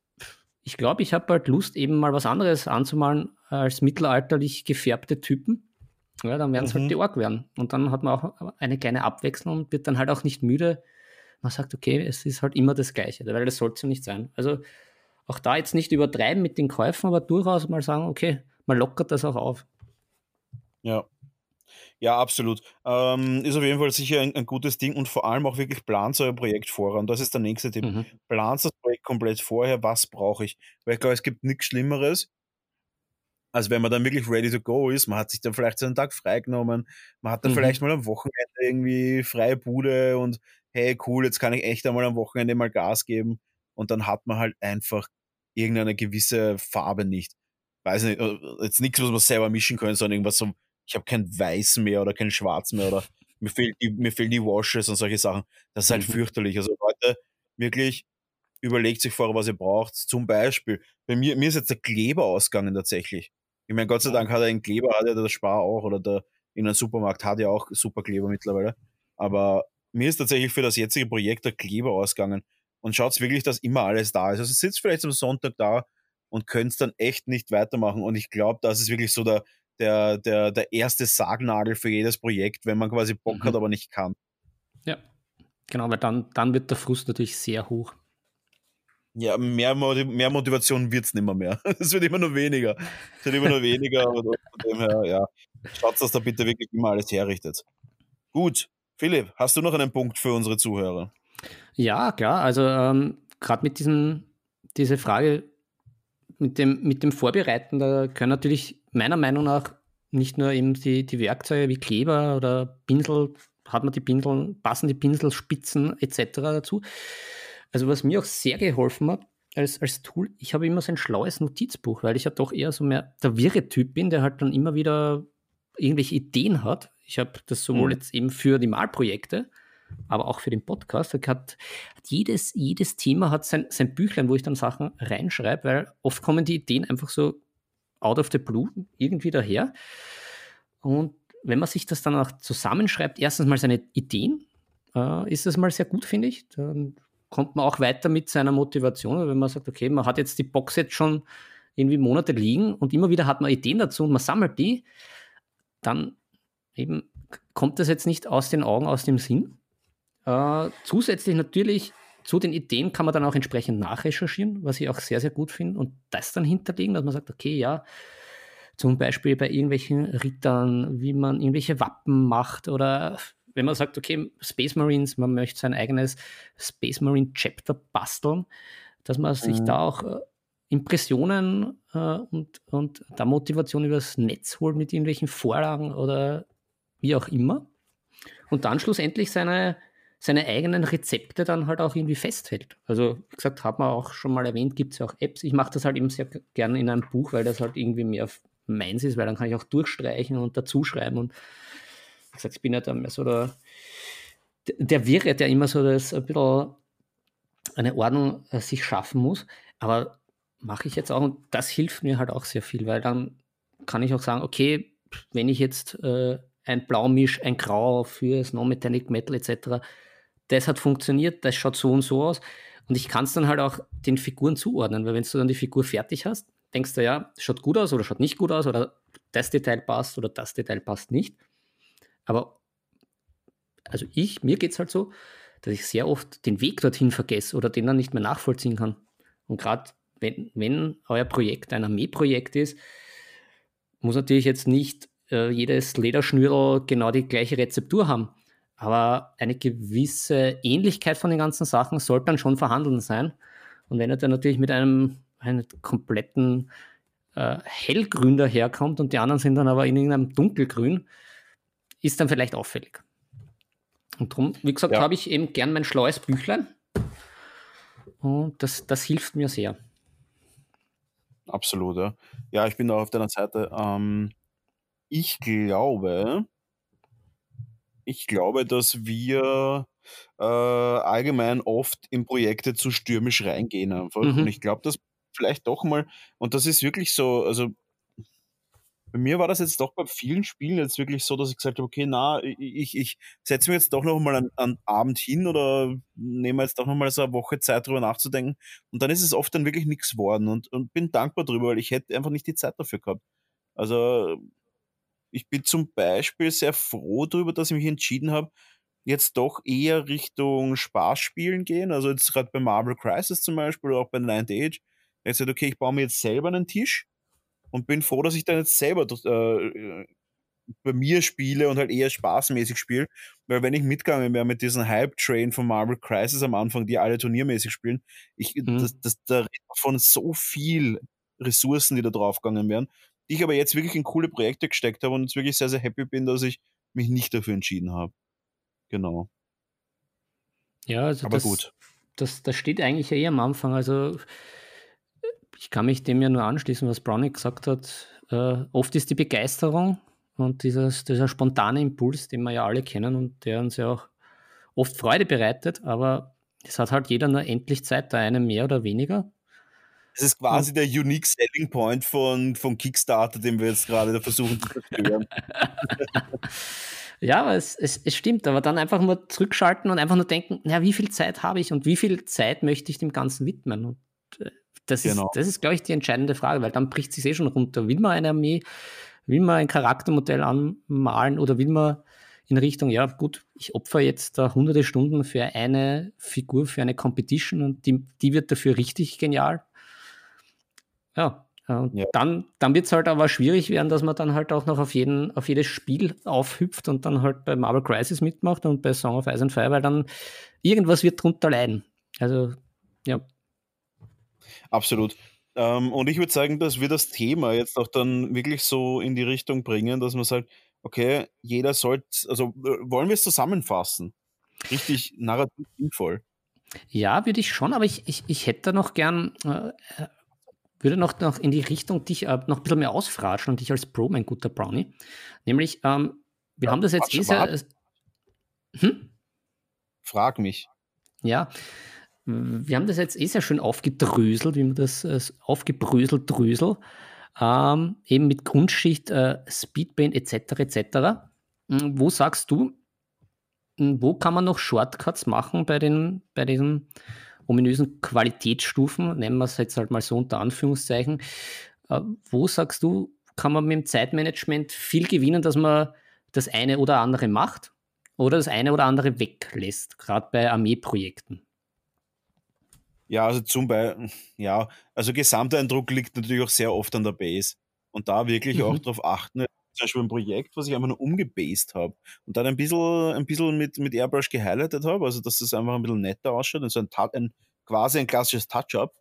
ich glaube, ich habe halt Lust, eben mal was anderes anzumalen als mittelalterlich gefärbte Typen. Ja, dann werden es halt mhm. halt die Org werden. Und dann hat man auch eine kleine Abwechslung und wird dann halt auch nicht müde. Man sagt, okay, es ist halt immer das Gleiche, weil das sollte es ja nicht sein. Also auch da jetzt nicht übertreiben mit den Käufen, aber durchaus mal sagen, okay, man lockert das auch auf. Ja. Ja, absolut. Ähm, ist auf jeden Fall sicher ein, ein, gutes Ding und vor allem auch wirklich plant euer Projekt vorher. Und das ist der nächste Tipp. Mhm. Plant das Projekt komplett vorher, was brauche ich? Weil ich glaube, es gibt nichts Schlimmeres, als wenn man dann wirklich ready to go ist. Man hat sich dann vielleicht so einen Tag freigenommen, man hat dann mhm. vielleicht mal am Wochenende irgendwie freie Bude und hey, cool, jetzt kann ich echt einmal am Wochenende mal Gas geben. Und dann hat man halt einfach irgendeine gewisse Farbe nicht. Weiß nicht, äh, jetzt nichts, was man selber mischen können, sondern irgendwas so ich habe kein Weiß mehr oder kein Schwarz mehr oder mir, fehlt die, mir fehlen die Washes und solche Sachen. Das ist halt mhm. fürchterlich. Also Leute, wirklich überlegt sich vorher, was ihr braucht. Zum Beispiel, bei mir, mir ist jetzt der Kleber ausgegangen tatsächlich. Ich meine, Gott sei Dank hat er einen Kleber, hat ja der Spar auch oder der in einem Supermarkt hat ja auch super Kleber mittlerweile. Aber mir ist tatsächlich für das jetzige Projekt der Kleber ausgegangen. Und schaut wirklich, dass immer alles da ist. Also sitzt vielleicht am Sonntag da und könnt dann echt nicht weitermachen. Und ich glaube, das ist wirklich so der, der, der, der erste Sargnagel für jedes Projekt, wenn man quasi Bock mhm. hat, aber nicht kann. Ja, genau, weil dann, dann wird der Frust natürlich sehr hoch. Ja, mehr, mehr Motivation wird es nicht mehr, mehr. Es wird immer nur weniger. Es wird immer nur weniger. und von dem her, ja. Schaut, dass da bitte wirklich immer alles herrichtet. Gut, Philipp, hast du noch einen Punkt für unsere Zuhörer? Ja, klar. Also ähm, gerade mit diesem, diese Frage mit dem, mit dem Vorbereiten, da können natürlich meiner Meinung nach nicht nur eben die, die Werkzeuge wie Kleber oder Pinsel, hat man die Pinsel, passen die Pinselspitzen etc. dazu. Also was mir auch sehr geholfen hat als, als Tool, ich habe immer so ein schlaues Notizbuch, weil ich ja doch eher so mehr der wirre Typ bin, der halt dann immer wieder irgendwelche Ideen hat. Ich habe das sowohl mhm. jetzt eben für die Malprojekte, aber auch für den Podcast. Hat, hat jedes, jedes Thema hat sein, sein Büchlein, wo ich dann Sachen reinschreibe, weil oft kommen die Ideen einfach so out of the blue irgendwie daher. Und wenn man sich das dann auch zusammenschreibt, erstens mal seine Ideen, äh, ist das mal sehr gut, finde ich. Dann kommt man auch weiter mit seiner Motivation, wenn man sagt, okay, man hat jetzt die Box jetzt schon irgendwie Monate liegen und immer wieder hat man Ideen dazu und man sammelt die, dann eben kommt das jetzt nicht aus den Augen, aus dem Sinn. Äh, zusätzlich natürlich zu den Ideen kann man dann auch entsprechend nachrecherchieren, was ich auch sehr, sehr gut finde und das dann hinterlegen, dass man sagt, okay, ja, zum Beispiel bei irgendwelchen Rittern, wie man irgendwelche Wappen macht oder wenn man sagt, okay, Space Marines, man möchte sein eigenes Space Marine Chapter basteln, dass man sich mhm. da auch äh, Impressionen äh, und, und da Motivation übers Netz holt mit irgendwelchen Vorlagen oder wie auch immer. Und dann schlussendlich seine, seine eigenen Rezepte dann halt auch irgendwie festhält. Also, wie gesagt, hat man auch schon mal erwähnt, gibt es ja auch Apps. Ich mache das halt eben sehr gerne in einem Buch, weil das halt irgendwie mehr meins ist, weil dann kann ich auch durchstreichen und dazuschreiben. Und wie gesagt, ich bin ja dann mehr so der, der Wirre, der immer so das ein bisschen eine Ordnung äh, sich schaffen muss. Aber mache ich jetzt auch und das hilft mir halt auch sehr viel, weil dann kann ich auch sagen, okay, wenn ich jetzt äh, ein Blaumisch, ein Grau für Snow Metallic Metal etc das hat funktioniert, das schaut so und so aus. Und ich kann es dann halt auch den Figuren zuordnen, weil wenn du dann die Figur fertig hast, denkst du ja, schaut gut aus oder schaut nicht gut aus oder das Detail passt oder das Detail passt nicht. Aber also ich, mir geht es halt so, dass ich sehr oft den Weg dorthin vergesse oder den dann nicht mehr nachvollziehen kann. Und gerade wenn, wenn euer Projekt ein Armeeprojekt ist, muss natürlich jetzt nicht äh, jedes Lederschnürl genau die gleiche Rezeptur haben. Aber eine gewisse Ähnlichkeit von den ganzen Sachen sollte dann schon vorhanden sein. Und wenn er dann natürlich mit einem, einem kompletten äh, Hellgrün daherkommt und die anderen sind dann aber in irgendeinem Dunkelgrün, ist dann vielleicht auffällig. Und darum, wie gesagt, ja. habe ich eben gern mein schlaues Büchlein. Und das, das hilft mir sehr. Absolut, ja. Ja, ich bin da auf deiner Seite. Ähm, ich glaube, ich glaube, dass wir äh, allgemein oft in Projekte zu stürmisch reingehen einfach. Mhm. Und ich glaube, dass vielleicht doch mal, und das ist wirklich so, also Bei mir war das jetzt doch bei vielen Spielen jetzt wirklich so, dass ich gesagt habe, okay, na, ich, ich setze mir jetzt doch noch mal einen, Abend hin oder nehme jetzt doch noch mal so eine Woche Zeit drüber nachzudenken und dann ist es oft dann wirklich nichts geworden und, und bin dankbar drüber, weil ich hätte einfach nicht die Zeit dafür gehabt. Also ich bin zum Beispiel sehr froh darüber, dass ich mich entschieden habe, jetzt doch eher Richtung Spaßspielen gehen. Also jetzt gerade bei Marvel Crisis zum Beispiel oder auch bei Ninth Age. Ich gesagt, okay, ich baue mir jetzt selber einen Tisch und bin froh, dass ich dann jetzt selber äh, bei mir spiele und halt eher spaßmäßig spiele. Weil wenn ich mitgegangen wäre mit diesem Hype-Train von Marvel Crisis am Anfang, die alle turniermäßig spielen, ich, mhm. das, das, da von so viel Ressourcen, die da draufgegangen wären, ich aber jetzt wirklich in coole Projekte gesteckt habe und jetzt wirklich sehr, sehr happy bin, dass ich mich nicht dafür entschieden habe. Genau. Ja, also aber das, gut. Das, das steht eigentlich ja eh am Anfang. Also ich kann mich dem ja nur anschließen, was Brownie gesagt hat. Äh, oft ist die Begeisterung und dieses, dieser spontane Impuls, den wir ja alle kennen und der uns ja auch oft Freude bereitet, aber es hat halt jeder nur endlich Zeit, der eine mehr oder weniger. Das ist quasi der Unique Selling Point von, von Kickstarter, den wir jetzt gerade versuchen zu zerstören. ja, aber es, es, es stimmt, aber dann einfach mal zurückschalten und einfach nur denken, na, wie viel Zeit habe ich und wie viel Zeit möchte ich dem Ganzen widmen? Und das genau. ist, das ist, glaube ich, die entscheidende Frage, weil dann bricht sich eh schon runter. Will man eine Armee, will man ein Charaktermodell anmalen oder will man in Richtung, ja gut, ich opfer jetzt da hunderte Stunden für eine Figur, für eine Competition und die, die wird dafür richtig genial. Ja, und ja. dann, dann wird es halt aber schwierig werden, dass man dann halt auch noch auf, jeden, auf jedes Spiel aufhüpft und dann halt bei Marvel Crisis mitmacht und bei Song of Ice and Fire, weil dann irgendwas wird drunter leiden. Also, ja. Absolut. Ähm, und ich würde sagen, dass wir das Thema jetzt auch dann wirklich so in die Richtung bringen, dass man sagt, okay, jeder sollte, also äh, wollen wir es zusammenfassen? Richtig narrativ sinnvoll. Ja, würde ich schon, aber ich, ich, ich hätte noch gern äh, würde noch, noch in die Richtung dich äh, noch ein bisschen mehr ausfratschen und dich als Pro, mein guter Brownie. Nämlich, ähm, wir ja, haben das jetzt eh sehr. Äh, hm? Frag mich. Ja, wir haben das jetzt eh sehr schön aufgedröselt, wie man das äh, aufgebröselt drösel. Ähm, eben mit Grundschicht, äh, Speedband etc. etc. Hm, wo sagst du, hm, wo kann man noch Shortcuts machen bei den, bei diesen ominösen Qualitätsstufen, nennen wir es jetzt halt mal so unter Anführungszeichen. Äh, wo sagst du, kann man mit dem Zeitmanagement viel gewinnen, dass man das eine oder andere macht oder das eine oder andere weglässt, gerade bei Armeeprojekten? Ja, also zum Beispiel, ja, also Gesamteindruck liegt natürlich auch sehr oft an der Base. Und da wirklich mhm. auch darauf achten, zum Beispiel ein Projekt, was ich einfach nur umgebased habe und dann ein bisschen, ein bisschen mit, mit Airbrush gehighlightet habe, also dass das einfach ein bisschen netter ausschaut und so ein, ein quasi ein klassisches Touch-up.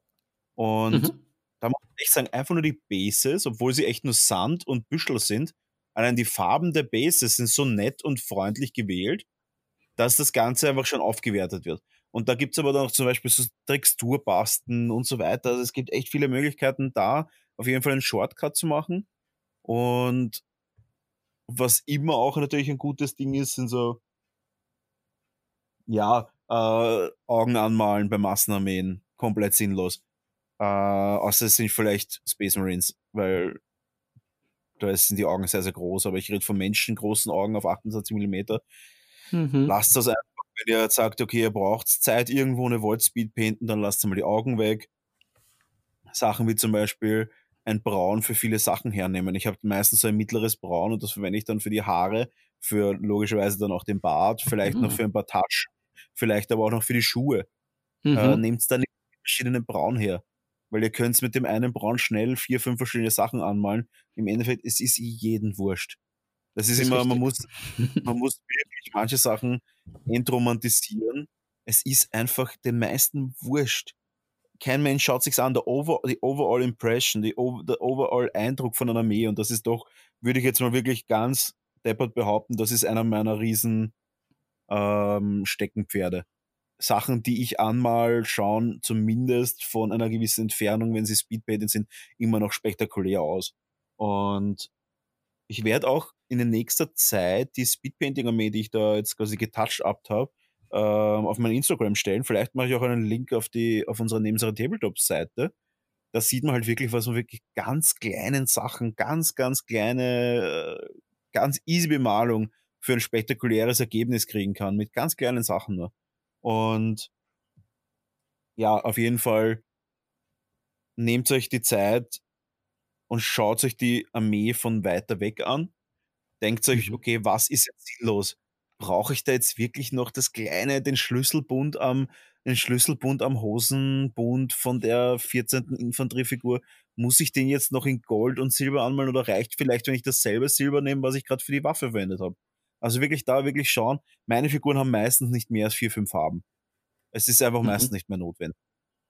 Und mhm. da muss ich echt sagen, einfach nur die Bases, obwohl sie echt nur Sand und Büschel sind, allein die Farben der Bases sind so nett und freundlich gewählt, dass das Ganze einfach schon aufgewertet wird. Und da gibt es aber dann auch zum Beispiel so Texturbasten und so weiter. Also es gibt echt viele Möglichkeiten da, auf jeden Fall einen Shortcut zu machen. Und was immer auch natürlich ein gutes Ding ist, sind so, ja, äh, Augen anmalen bei Massenarmeen. Komplett sinnlos. Äh, außer es sind vielleicht Space Marines, weil da sind die Augen sehr, sehr groß. Aber ich rede von Menschen großen Augen auf 28 mm. Mhm. Lasst das einfach, wenn ihr sagt, okay, ihr braucht Zeit irgendwo ihr wollt Speed painten, dann lasst mal die Augen weg. Sachen wie zum Beispiel ein Braun für viele Sachen hernehmen. Ich habe meistens so ein mittleres Braun und das verwende ich dann für die Haare, für logischerweise dann auch den Bart, vielleicht mhm. noch für ein paar Taschen, vielleicht aber auch noch für die Schuhe. Äh, mhm. Äh, Nehmt dann verschiedene Braun her. Weil ihr könnt mit dem einen Braun schnell vier, fünf verschiedene Sachen anmalen. Im Endeffekt, es ist jeden wurscht. Das ist, das ist immer, man muss, man muss wirklich manche Sachen entromantisieren. Es ist einfach den meisten wurscht kein Mensch schaut sich an, der over, die Overall Impression, die der Overall Eindruck von einer Armee und das ist doch, würde ich jetzt mal wirklich ganz deppert behaupten, das ist einer meiner riesen ähm, Steckenpferde. Sachen, die ich anmal schauen zumindest von einer gewissen Entfernung, wenn sie Speedpainted sind, immer noch spektakulär aus. Und ich werde auch in der nächster Zeit die Speedpainting-Armee, die ich da jetzt quasi getouched-upt habe, ähm, auf mein Instagram stellen. Vielleicht mache ich auch einen Link auf, die, auf unsere Nebensache Tabletop-Seite. da sieht man halt wirklich, was man wirklich ganz kleinen Sachen, ganz, ganz kleine, äh, ganz easy Bemalung für ein spektakuläres Ergebnis kriegen kann, mit ganz kleinen Sachen nur. Und ja, auf jeden Fall nehmt euch die Zeit und schaut euch die Armee von weiter weg an. Denkt euch, mhm. okay, was ist jetzt sinnlos? Brauche ich da jetzt wirklich noch das kleine, den Schlüsselbund am, den Schlüsselbund am Hosenbund von der 14. Infanteriefigur? Muss ich den jetzt noch in Gold und Silber anmalen oder reicht vielleicht, wenn ich dasselbe Silber nehme, was ich gerade für die Waffe verwendet habe? Also wirklich da wirklich schauen. Meine Figuren haben meistens nicht mehr als vier, fünf Farben. Es ist einfach mhm. meistens nicht mehr notwendig.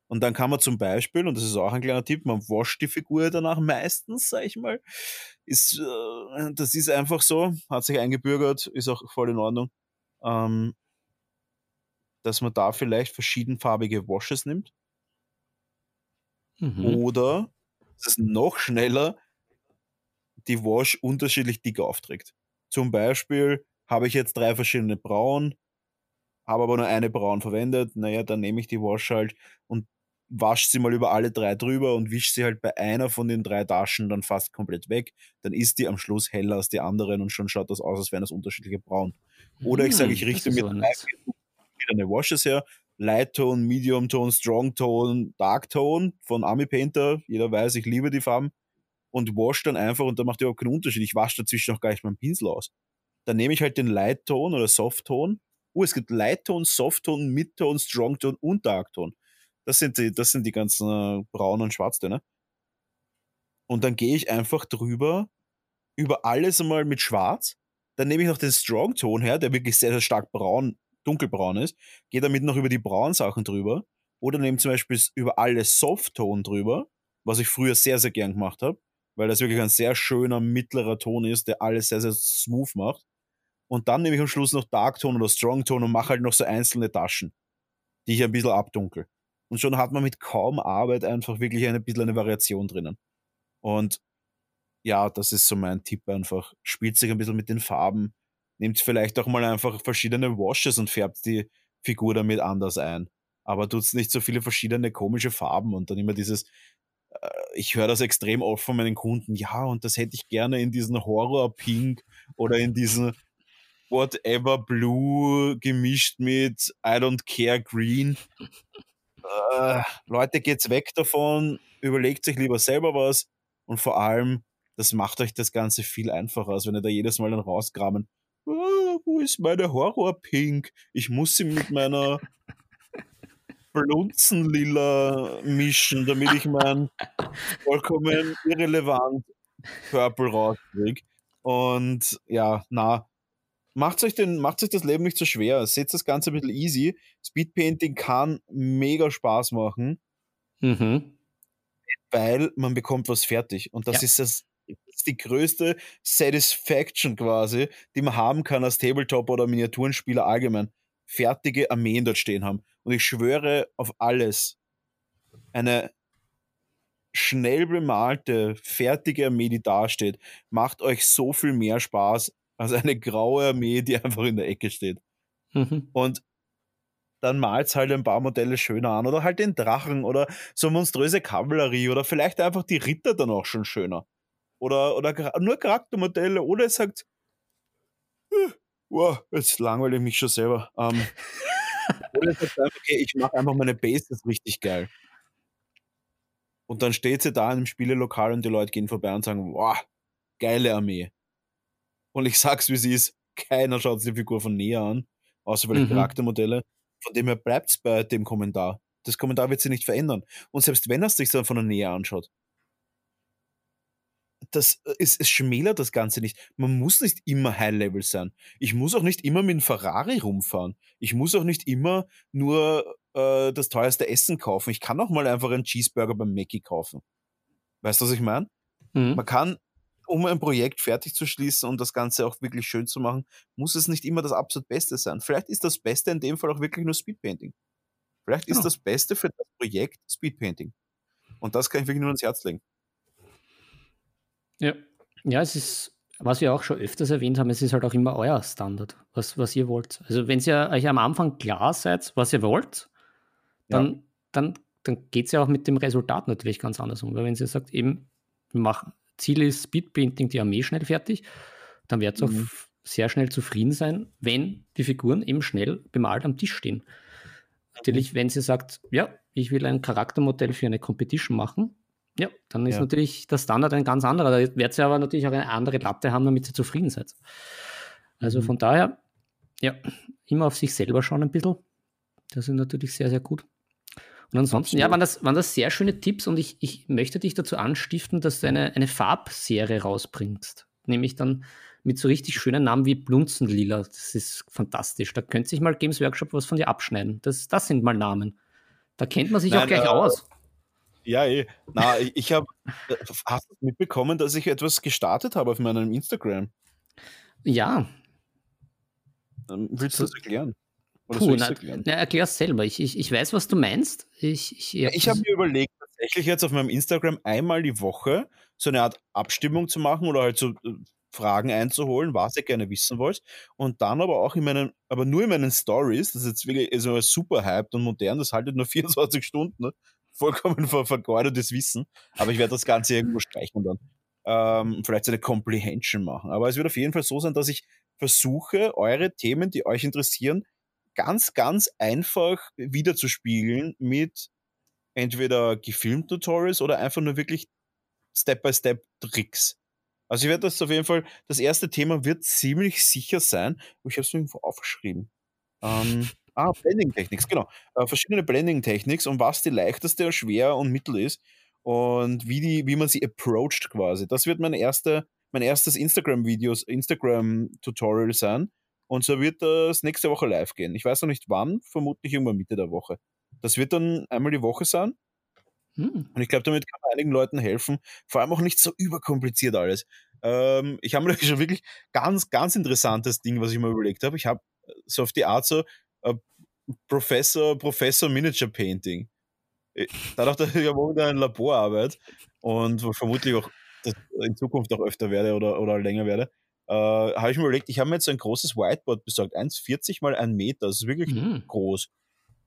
Und dann kann man zum Beispiel, und das ist auch ein kleiner Tipp, man wascht die Figur danach meistens, sag ich mal. Ist, äh, das ist einfach so, hat sich eingebürgert, ist auch voll in Ordnung. Ähm, dass man da vielleicht verschiedenfarbige Washes nimmt. Mhm. Oder, das ist noch schneller, die Wash unterschiedlich dick aufträgt. Zum Beispiel habe ich jetzt drei verschiedene Brauen, habe aber nur eine Braun verwendet. Naja, dann nehme ich die Wash halt und wasche sie mal über alle drei drüber und wische sie halt bei einer von den drei Taschen dann fast komplett weg. Dann ist die am Schluss heller als die anderen und schon schaut das aus, als wären das unterschiedliche Braun. Oder ich sage, ich hm, richte mir drei verschiedene Washes her. Light Tone, Medium Tone, Strong Tone, Dark Tone von Army Painter. Jeder weiß, ich liebe die Farben. Und wash dann einfach und da macht überhaupt keinen Unterschied. Ich wasche dazwischen auch gar nicht meinen Pinsel aus. Dann nehme ich halt den Light Tone oder Soft Tone. Oh, es gibt Light Tone, Soft Tone, Mid Tone, Strong Tone und Dark Tone. Das sind die, das sind die ganzen äh, Braun- und Schwarztöne. Und dann gehe ich einfach drüber, über alles einmal mit Schwarz. Dann nehme ich noch den Strong-Ton her, der wirklich sehr, sehr stark braun, dunkelbraun ist. Gehe damit noch über die braunen Sachen drüber. Oder nehme zum Beispiel über alles Soft-Ton drüber, was ich früher sehr, sehr gern gemacht habe, weil das wirklich ein sehr schöner mittlerer Ton ist, der alles sehr, sehr smooth macht. Und dann nehme ich am Schluss noch Dark-Ton oder Strong-Ton und mache halt noch so einzelne Taschen, die ich ein bisschen abdunkel. Und schon hat man mit kaum Arbeit einfach wirklich ein bisschen eine Variation drinnen. Und ja, das ist so mein Tipp einfach. Spielt sich ein bisschen mit den Farben, nehmt vielleicht auch mal einfach verschiedene Washes und färbt die Figur damit anders ein. Aber tut nicht so viele verschiedene komische Farben und dann immer dieses, äh, ich höre das extrem oft von meinen Kunden, ja, und das hätte ich gerne in diesen Horror-Pink oder in diesen whatever Blue gemischt mit I don't care Green äh, Leute, geht's weg davon, überlegt sich lieber selber was und vor allem, das macht euch das Ganze viel einfacher, als wenn ihr da jedes Mal dann rauskramen, oh, wo ist meine Horror-Pink? Ich muss sie mit meiner Blunzenlila mischen, damit ich mein vollkommen irrelevant Purple rauskriege. Und ja, na, macht euch, den, macht euch das Leben nicht so schwer. Setzt das Ganze ein bisschen easy. Speedpainting kann mega Spaß machen, mhm. weil man bekommt was fertig. Und das ja. ist das ist die größte Satisfaction quasi, die man haben kann als Tabletop- oder Miniaturenspieler allgemein. Fertige Armeen dort stehen haben. Und ich schwöre auf alles. Eine schnell bemalte, fertige Armee, die dasteht, macht euch so viel mehr Spaß also eine graue Armee, die einfach in der Ecke steht. Mhm. Und dann malt halt ein paar Modelle schöner an oder halt den Drachen oder so monströse Kavallerie oder vielleicht einfach die Ritter dann auch schon schöner. Oder, oder nur Charaktermodelle oder es sagt, äh, wow, jetzt langweile ich mich schon selber. Ähm, oder es sagt einfach, okay, ich mache einfach meine Bases richtig geil. Und dann steht sie da in einem Spielelokal und die Leute gehen vorbei und sagen, wow, geile Armee. Und ich sag's, wie sie ist, keiner schaut sich die Figur von näher an, außer vielleicht mhm. Charaktermodelle. Von dem her bleibt's bei dem Kommentar. Das Kommentar wird sich nicht verändern. Und selbst wenn er es sich dann von der Nähe anschaut, das ist, es schmälert das Ganze nicht. Man muss nicht immer High-Level sein. Ich muss auch nicht immer mit einem Ferrari rumfahren. Ich muss auch nicht immer nur äh, das teuerste Essen kaufen. Ich kann auch mal einfach einen Cheeseburger beim Mackie kaufen. Weißt du, was ich meine? Mhm. Man kann um ein Projekt fertig zu schließen und das Ganze auch wirklich schön zu machen, muss es nicht immer das absolut Beste sein. Vielleicht ist das Beste in dem Fall auch wirklich nur Speedpainting. Vielleicht ist genau. das Beste für das Projekt Speedpainting. Und das kann ich wirklich nur ans Herz legen. Ja, ja, es ist, was wir auch schon öfters erwähnt haben, es ist halt auch immer euer Standard, was, was ihr wollt. Also wenn ihr euch am Anfang klar seid, was ihr wollt, dann, ja. dann dann geht es ja auch mit dem Resultat natürlich ganz anders um. Weil wenn sie sagt, eben, wir machen, Ziel ist Speedpainting die Armee schnell fertig, dann wird es auch mhm. sehr schnell zufrieden sein, wenn die Figuren eben schnell bemalt am Tisch stehen. Natürlich, wenn sie sagt, ja, ich will ein Charaktermodell für eine Competition machen, ja, dann ist ja. natürlich der Standard ein ganz anderer. Da wird sie aber natürlich auch eine andere Latte haben, damit sie zufrieden seid. Also mhm. von daher, ja, immer auf sich selber schauen ein bisschen. Das ist natürlich sehr, sehr gut. Und ansonsten, ja, waren das, waren das sehr schöne Tipps und ich, ich möchte dich dazu anstiften, dass du eine, eine Farbserie rausbringst. Nämlich dann mit so richtig schönen Namen wie Blunzenlila. Das ist fantastisch. Da könnte sich mal Games Workshop was von dir abschneiden. Das, das sind mal Namen. Da kennt man sich Nein, auch gleich äh, aus. Ja, eh. Na, ich habe. Äh, hast du mitbekommen, dass ich etwas gestartet habe auf meinem Instagram? Ja. Willst du das erklären? Oder Puh, na, na, erklär's selber. Ich, ich, ich weiß, was du meinst. Ich, ich, ja, ich habe mir überlegt, tatsächlich jetzt auf meinem Instagram einmal die Woche so eine Art Abstimmung zu machen oder halt so äh, Fragen einzuholen, was ihr gerne wissen wollt. Und dann aber auch in meinen, aber nur in meinen Stories, das ist jetzt wirklich also super hyped und modern, das haltet nur 24 Stunden, ne? vollkommen ver vergeudetes Wissen. Aber ich werde das Ganze irgendwo streichen und dann ähm, vielleicht so eine Comprehension machen. Aber es wird auf jeden Fall so sein, dass ich versuche, eure Themen, die euch interessieren, ganz, ganz einfach wiederzuspiegeln mit entweder gefilmten Tutorials oder einfach nur wirklich Step-by-Step-Tricks. Also ich werde das auf jeden Fall, das erste Thema wird ziemlich sicher sein. Ich habe es irgendwo aufgeschrieben. Ähm, ah, Blending Techniques, genau. Äh, verschiedene Blending Techniques und was die leichteste, schwer und mittel ist und wie, die, wie man sie approacht quasi. Das wird mein, erste, mein erstes Instagram-Videos, Instagram-Tutorial sein. Und so wird das nächste Woche live gehen. Ich weiß noch nicht wann, vermutlich irgendwann Mitte der Woche. Das wird dann einmal die Woche sein. Hm. Und ich glaube, damit kann man einigen Leuten helfen. Vor allem auch nicht so überkompliziert alles. Ähm, ich habe mir schon wirklich ganz, ganz interessantes Ding, was ich mir überlegt habe. Ich habe so auf die Art so äh, Professor, Professor Miniature Painting. Äh, dadurch, dass ich ja momentan in Laborarbeit und vermutlich auch in Zukunft auch öfter werde oder, oder länger werde, äh, habe ich mir überlegt, ich habe mir jetzt ein großes Whiteboard besorgt, 1,40 mal 1 Meter, das ist wirklich mhm. groß.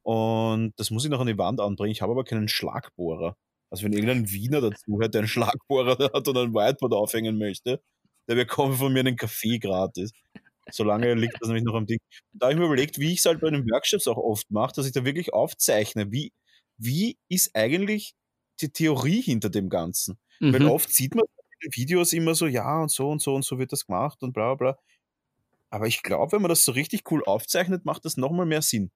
Und das muss ich noch an die Wand anbringen. Ich habe aber keinen Schlagbohrer. Also wenn irgendein Wiener dazu hört, der einen Schlagbohrer hat und ein Whiteboard aufhängen möchte, der bekommt von mir einen Kaffee gratis. Solange liegt das nämlich noch am Ding. Da habe ich mir überlegt, wie ich es halt bei den Workshops auch oft mache, dass ich da wirklich aufzeichne, wie, wie ist eigentlich die Theorie hinter dem Ganzen. Mhm. Weil oft sieht man den Videos immer so, ja, und so und so und so wird das gemacht und bla bla. Aber ich glaube, wenn man das so richtig cool aufzeichnet, macht das nochmal mehr Sinn.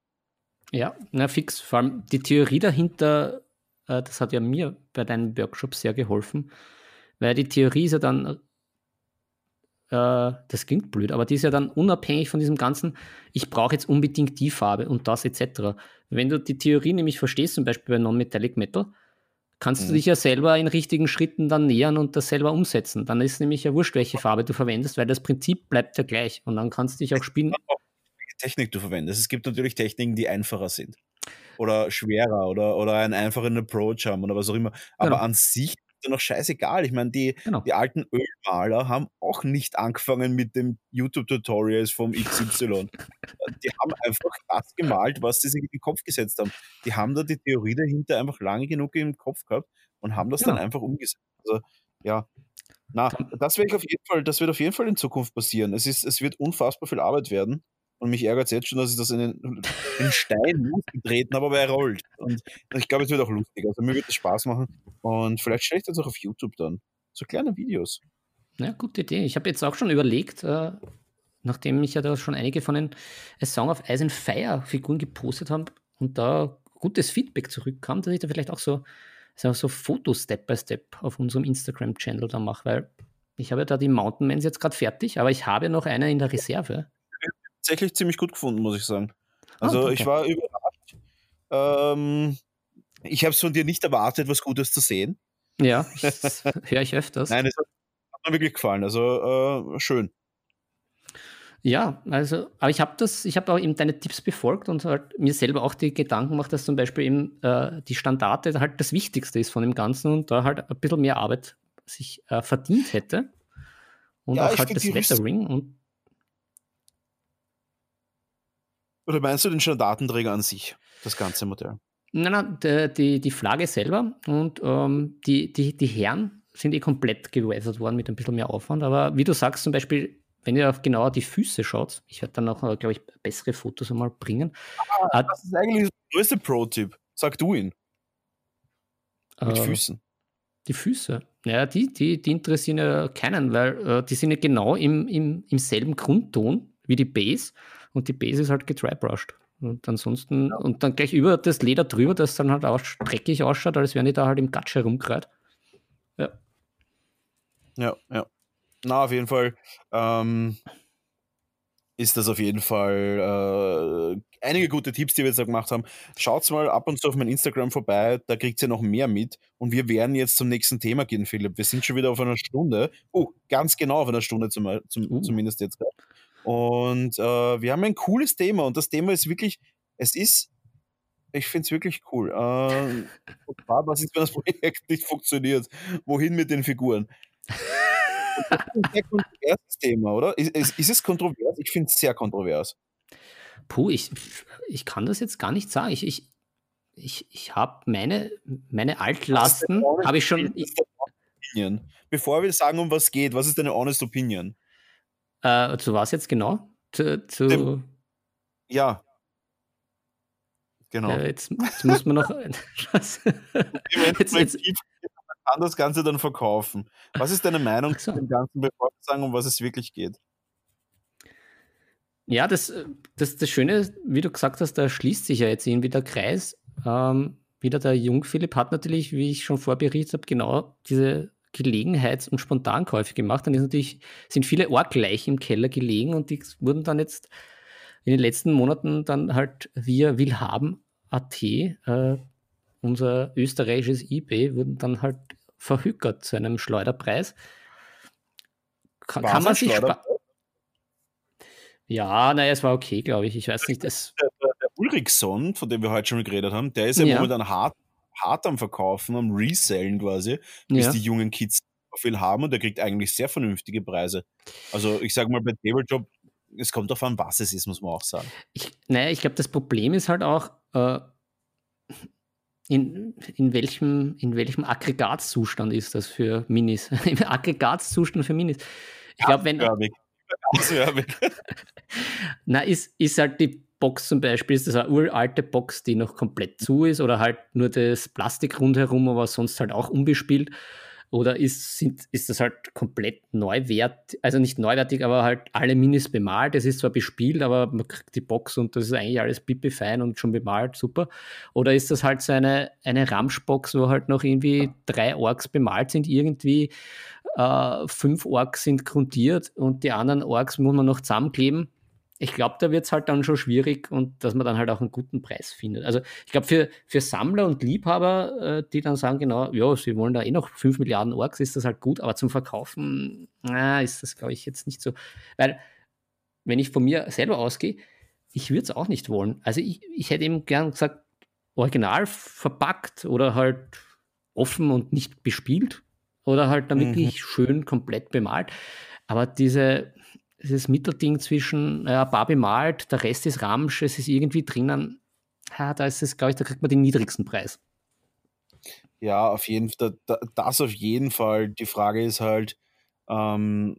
Ja, na fix. Vor allem die Theorie dahinter, äh, das hat ja mir bei deinem Workshop sehr geholfen, weil die Theorie ist ja dann, äh, das klingt blöd, aber die ist ja dann unabhängig von diesem ganzen, ich brauche jetzt unbedingt die Farbe und das etc. Wenn du die Theorie nämlich verstehst, zum Beispiel bei Non-Metallic Metal, kannst mhm. du dich ja selber in richtigen Schritten dann nähern und das selber umsetzen. Dann ist nämlich ja wurscht, welche Farbe du verwendest, weil das Prinzip bleibt ja gleich und dann kannst du dich auch spielen. Welche Technik du verwendest. Es gibt natürlich Techniken, die einfacher sind oder schwerer oder, oder einen einfachen Approach haben oder was auch immer. Aber genau. an sich ja noch scheißegal. Ich meine, die, genau. die alten Ölmaler haben auch nicht angefangen mit dem YouTube-Tutorials vom XY. die haben einfach das gemalt, was sie sich in den Kopf gesetzt haben. Die haben da die Theorie dahinter einfach lange genug im Kopf gehabt und haben das genau. dann einfach umgesetzt. Also, ja. Na, das wird auf jeden Fall, das wird auf jeden Fall in Zukunft passieren. Es ist, es wird unfassbar viel Arbeit werden. Und mich ärgert es jetzt schon, dass ich das in den, in Stein getreten habe, aber er rollt. Und ich glaube, es wird auch lustig. Also mir wird es Spaß machen. Und vielleicht stelle ich das auch auf YouTube dann. So kleine Videos. Ja, gute Idee. Ich habe jetzt auch schon überlegt, äh, nachdem ich ja da schon einige von den A Song of Ice and Fire Figuren gepostet habe und da gutes Feedback zurückkam, dass ich da vielleicht auch so, so, Fotos Step by Step auf unserem Instagram-Channel da mache, weil ich habe ja da die Mountain Mans jetzt gerade fertig, aber ich habe noch eine in der Reserve tatsächlich ziemlich gut gefunden, muss ich sagen. Ah, also oh, ich war überrascht. Ähm, ich habe es von dir nicht erwartet, was Gutes zu sehen. Ja, höre ich öfters. Nein, es hat mir wirklich gefallen. Also äh, schön. Ja, also, aber ich habe das, ich habe auch eben deine Tipps befolgt und halt mir selber auch die Gedanken gemacht, dass zum Beispiel eben äh, die Standarte halt das Wichtigste ist von dem Ganzen und da halt ein bisschen mehr Arbeit sich äh, verdient hätte. Und ja, auch halt das Lettering und Oder meinst du den Standardenträger an sich, das ganze Modell? Nein, nein, die, die Flagge selber und ähm, die, die, die Herren sind eh komplett geweathert worden mit ein bisschen mehr Aufwand. Aber wie du sagst, zum Beispiel, wenn ihr auf genauer die Füße schaut, ich werde dann auch, äh, glaube ich, bessere Fotos einmal bringen. Ah, das ist eigentlich der größte Pro-Tipp. Sag du ihn. Mit äh, Füßen. Die Füße. Ja, die, die, die interessieren ja keinen, weil äh, die sind ja genau im, im, im selben Grundton wie die Base und die Base ist halt gedrybrushed. Und ansonsten, ja. und dann gleich über das Leder drüber, das dann halt auch dreckig ausschaut, als wären die da halt im Gatsch herumgerät. Ja. Ja, ja. Na, auf jeden Fall ähm, ist das auf jeden Fall äh, einige gute Tipps, die wir jetzt da gemacht haben. Schaut mal ab und zu auf mein Instagram vorbei, da kriegt ihr noch mehr mit. Und wir werden jetzt zum nächsten Thema gehen, Philipp. Wir sind schon wieder auf einer Stunde. Oh, ganz genau auf einer Stunde zum, zum, uh. zumindest jetzt. Und äh, wir haben ein cooles Thema und das Thema ist wirklich, es ist, ich finde es wirklich cool. Äh, was ist, wenn das Projekt nicht funktioniert? Wohin mit den Figuren? Das ist ein sehr kontroverses Thema, oder? Ist, ist, ist es kontrovers? Ich finde es sehr kontrovers. Puh, ich, ich kann das jetzt gar nicht sagen. Ich, ich, ich, ich habe meine, meine Altlasten, habe ich schon. Bevor wir sagen, um was geht, was ist deine honest opinion? Äh, zu was jetzt genau? Zu, zu Dem, ja. Genau. Äh, jetzt, jetzt, muss man noch. jetzt, jetzt, kann das Ganze dann verkaufen. Was ist deine Meinung so. zu dem Ganzen, bevor wir sagen, um was es wirklich geht? Ja, das, das, das Schöne, wie du gesagt hast, da schließt sich ja jetzt irgendwie der Kreis. Ähm, wieder der Jungphilipp hat natürlich, wie ich schon vorberichtet habe, genau diese Gelegenheits- und Spontankäufe gemacht. Dann ist natürlich, sind viele Orgleichen im Keller gelegen und die wurden dann jetzt in den letzten Monaten dann halt via Willhaben.at, äh, unser österreichisches eBay, wurden dann halt verhückert zu einem Schleuderpreis. Kann, kann man sich ja, naja, es war okay, glaube ich. Ich weiß nicht. Das der, der, Ulrichson, von dem wir heute schon geredet haben, der ist ja, ja. momentan hart hart am Verkaufen, am Resellen quasi, bis ja. die jungen Kids viel haben und der kriegt eigentlich sehr vernünftige Preise. Also ich sage mal, bei Tabletop, es kommt darauf an, was es ist, muss man auch sagen. Ich, naja, ich glaube, das Problem ist halt auch, äh, in, in, welchem, in welchem Aggregatzustand ist das für Minis? Im Aggregatzustand für Minis. Ich glaube, wenn. Na, ist, ist halt die Box zum Beispiel ist das eine uralte Box, die noch komplett zu ist oder halt nur das Plastik rundherum, aber sonst halt auch unbespielt. Oder ist, sind, ist das halt komplett neuwert, also nicht neuwertig, aber halt alle Minis bemalt. Es ist zwar bespielt, aber man kriegt die Box und das ist eigentlich alles pipi-fein und schon bemalt, super. Oder ist das halt so eine, eine Ramschbox, wo halt noch irgendwie drei Orks bemalt sind, irgendwie äh, fünf Orks sind grundiert und die anderen Orks muss man noch zusammenkleben ich glaube, da wird es halt dann schon schwierig und dass man dann halt auch einen guten Preis findet. Also ich glaube, für, für Sammler und Liebhaber, äh, die dann sagen, genau, ja, sie wollen da eh noch 5 Milliarden Orks, ist das halt gut, aber zum Verkaufen na, ist das, glaube ich, jetzt nicht so. Weil, wenn ich von mir selber ausgehe, ich würde es auch nicht wollen. Also ich, ich hätte eben gern gesagt, original verpackt oder halt offen und nicht bespielt oder halt dann mhm. wirklich schön komplett bemalt. Aber diese, dieses Mittelding zwischen ja, Barbie malt, der Rest ist Ramsch, es ist irgendwie drinnen. Ja, da ist es, glaube ich, da kriegt man den niedrigsten Preis. Ja, auf jeden Fall, das auf jeden Fall. Die Frage ist halt, ähm,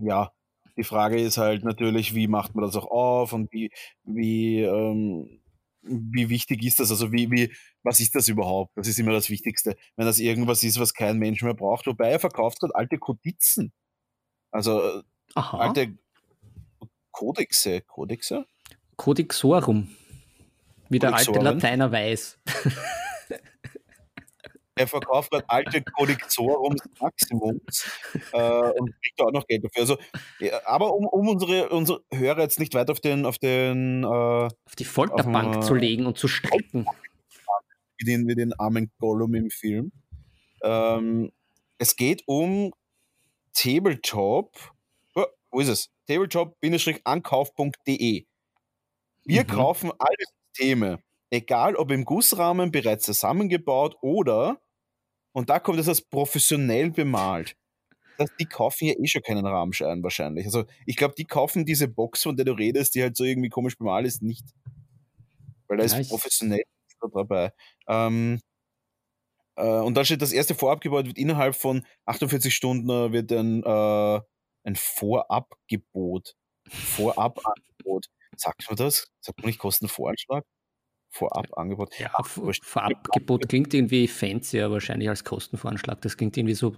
ja, die Frage ist halt natürlich, wie macht man das auch auf und wie, wie, ähm, wie wichtig ist das? Also wie, wie, was ist das überhaupt? Das ist immer das Wichtigste. Wenn das irgendwas ist, was kein Mensch mehr braucht. Wobei er verkauft gerade alte Kodizen. Also äh, Aha. alte Kodexe. Kodexe? Codixorum. Wie der alte Lateiner weiß. er verkauft gerade alte Codixorums Maximums äh, und kriegt auch noch Geld dafür. Also, ja, aber um, um unsere, unsere Hörer jetzt nicht weiter auf den auf den äh, auf die Folterbank auf, zu legen und zu strecken. Wie den, wie den armen Gollum im Film. Ähm, es geht um Tabletop, oh, wo ist es? Tabletop-ankauf.de. Wir mhm. kaufen alle Systeme, egal ob im Gussrahmen bereits zusammengebaut oder, und da kommt es als professionell bemalt. Das, die kaufen ja eh schon keinen Rahmenschein wahrscheinlich. Also ich glaube, die kaufen diese Box, von der du redest, die halt so irgendwie komisch bemalt ist, nicht. weil da ist nice. professionell dabei. Ähm, äh, und dann steht, das erste Vorabgebot wird innerhalb von 48 Stunden äh, wird ein, äh, ein Vorabgebot. Vorabangebot. Sagt man das? Sagt man nicht Kostenvoranschlag? Vorabangebot. Ja, Vorabgebot klingt irgendwie fancier wahrscheinlich als Kostenvoranschlag. Das klingt irgendwie so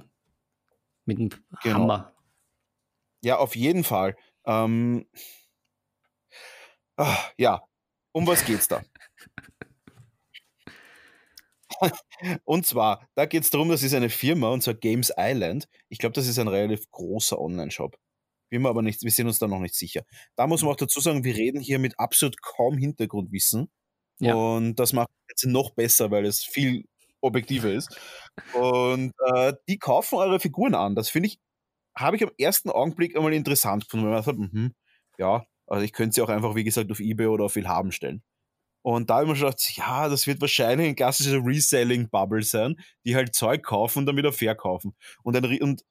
mit einem genau. Hammer. Ja, auf jeden Fall. Ähm, ach, ja, um was geht's da? und zwar, da geht es darum, das ist eine Firma, und zwar Games Island. Ich glaube, das ist ein relativ großer Online-Shop. Bin aber nicht, wir sind uns da noch nicht sicher. Da muss man auch dazu sagen, wir reden hier mit absolut kaum Hintergrundwissen. Ja. Und das macht es noch besser, weil es viel objektiver ist. Und äh, die kaufen eure Figuren an. Das finde ich, habe ich am ersten Augenblick einmal interessant gefunden, weil man sagt, mh, ja, also ich könnte sie auch einfach, wie gesagt, auf Ebay oder auf Willhaben stellen. Und da habe ich schon gedacht, ja, das wird wahrscheinlich ein klassischer Reselling-Bubble sein, die halt Zeug kaufen und dann wieder verkaufen. Und, ein, und,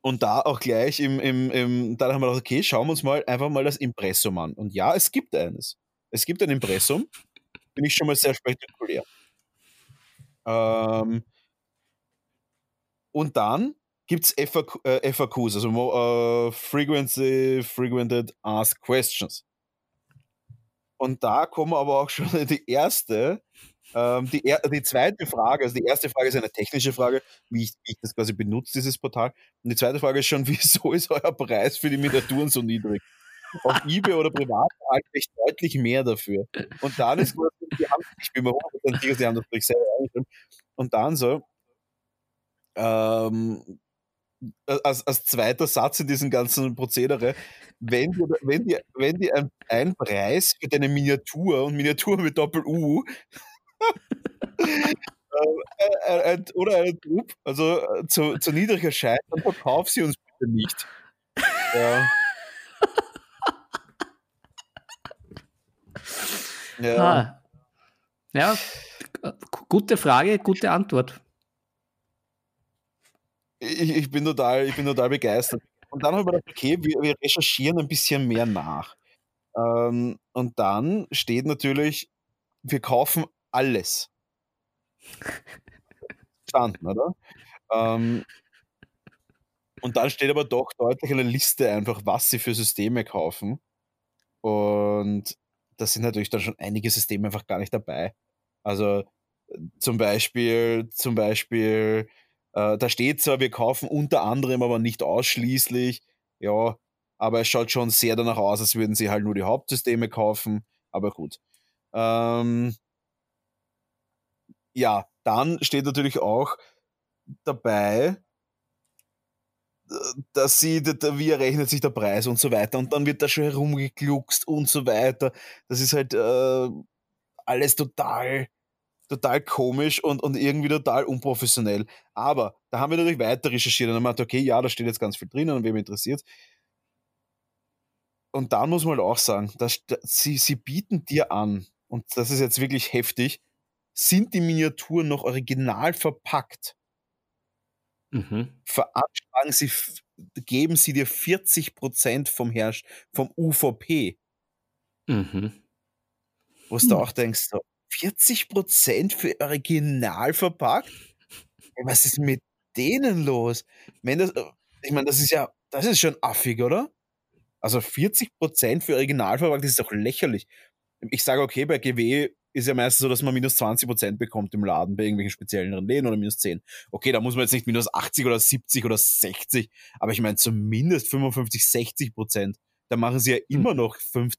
und da auch gleich im, im, im, da haben wir gedacht, okay, schauen wir uns mal einfach mal das Impressum an. Und ja, es gibt eines. Es gibt ein Impressum. Bin ich schon mal sehr spektakulär. Ähm, und dann gibt es FAQ, äh, FAQs, also äh, Frequency, Frequented Asked Questions. Und da kommen aber auch schon die erste, ähm, die, die zweite Frage, also die erste Frage ist eine technische Frage, wie ich, ich das quasi benutze, dieses Portal. Und die zweite Frage ist schon, wieso ist euer Preis für die Miniaturen so niedrig? Auf eBay oder privat zahle ich deutlich mehr dafür. Und dann ist, die haben, ich bin mir sicher, sie haben das selber eingeschrieben. Und dann so, ähm, als, als zweiter Satz in diesem ganzen Prozedere, wenn die, wenn die, wenn die ein, ein Preis für deine Miniatur und Miniatur mit Doppel-U äh, ein, oder einen Trupp, also äh, zu, zu niedriger Schein, dann verkauf sie uns bitte nicht. Ja. Ja. Ah. ja, gute Frage, gute Antwort ich, ich, bin total, ich bin total begeistert. Und dann habe ich mir gedacht, okay, wir, wir recherchieren ein bisschen mehr nach. Ähm, und dann steht natürlich, wir kaufen alles. Verstanden, oder? Ähm, und dann steht aber doch deutlich eine Liste einfach, was sie für Systeme kaufen. Und da sind natürlich dann schon einige Systeme einfach gar nicht dabei. Also zum Beispiel, zum Beispiel äh, da steht zwar, wir kaufen unter anderem, aber nicht ausschließlich. Ja, aber es schaut schon sehr danach aus, als würden sie halt nur die Hauptsysteme kaufen. Aber gut. Ähm, ja, dann steht natürlich auch dabei, dass sie, wie errechnet sich der Preis und so weiter. Und dann wird da schon herumgekluckst und so weiter. Das ist halt äh, alles total total komisch und, und irgendwie total unprofessionell. Aber da haben wir natürlich weiter recherchiert und haben gedacht, okay, ja, da steht jetzt ganz viel drinnen und wem interessiert Und dann muss man halt auch sagen, dass, sie, sie bieten dir an, und das ist jetzt wirklich heftig, sind die Miniaturen noch original verpackt. Mhm. Veranschlagen sie, geben sie dir 40% vom Herrsch, vom UVP. Mhm. Wo du hm. auch denkst, 40% für original verpackt? Was ist mit denen los? Wenn das, äh, ich meine, das ist ja, das ist schon affig, oder? Also 40% für original verpackt, das ist doch lächerlich. Ich sage, okay, bei GW ist ja meistens so, dass man minus 20% bekommt im Laden bei irgendwelchen speziellen Läden oder minus 10. Okay, da muss man jetzt nicht minus 80 oder 70 oder 60, aber ich meine zumindest 55, 60% Da machen sie ja hm. immer noch 50%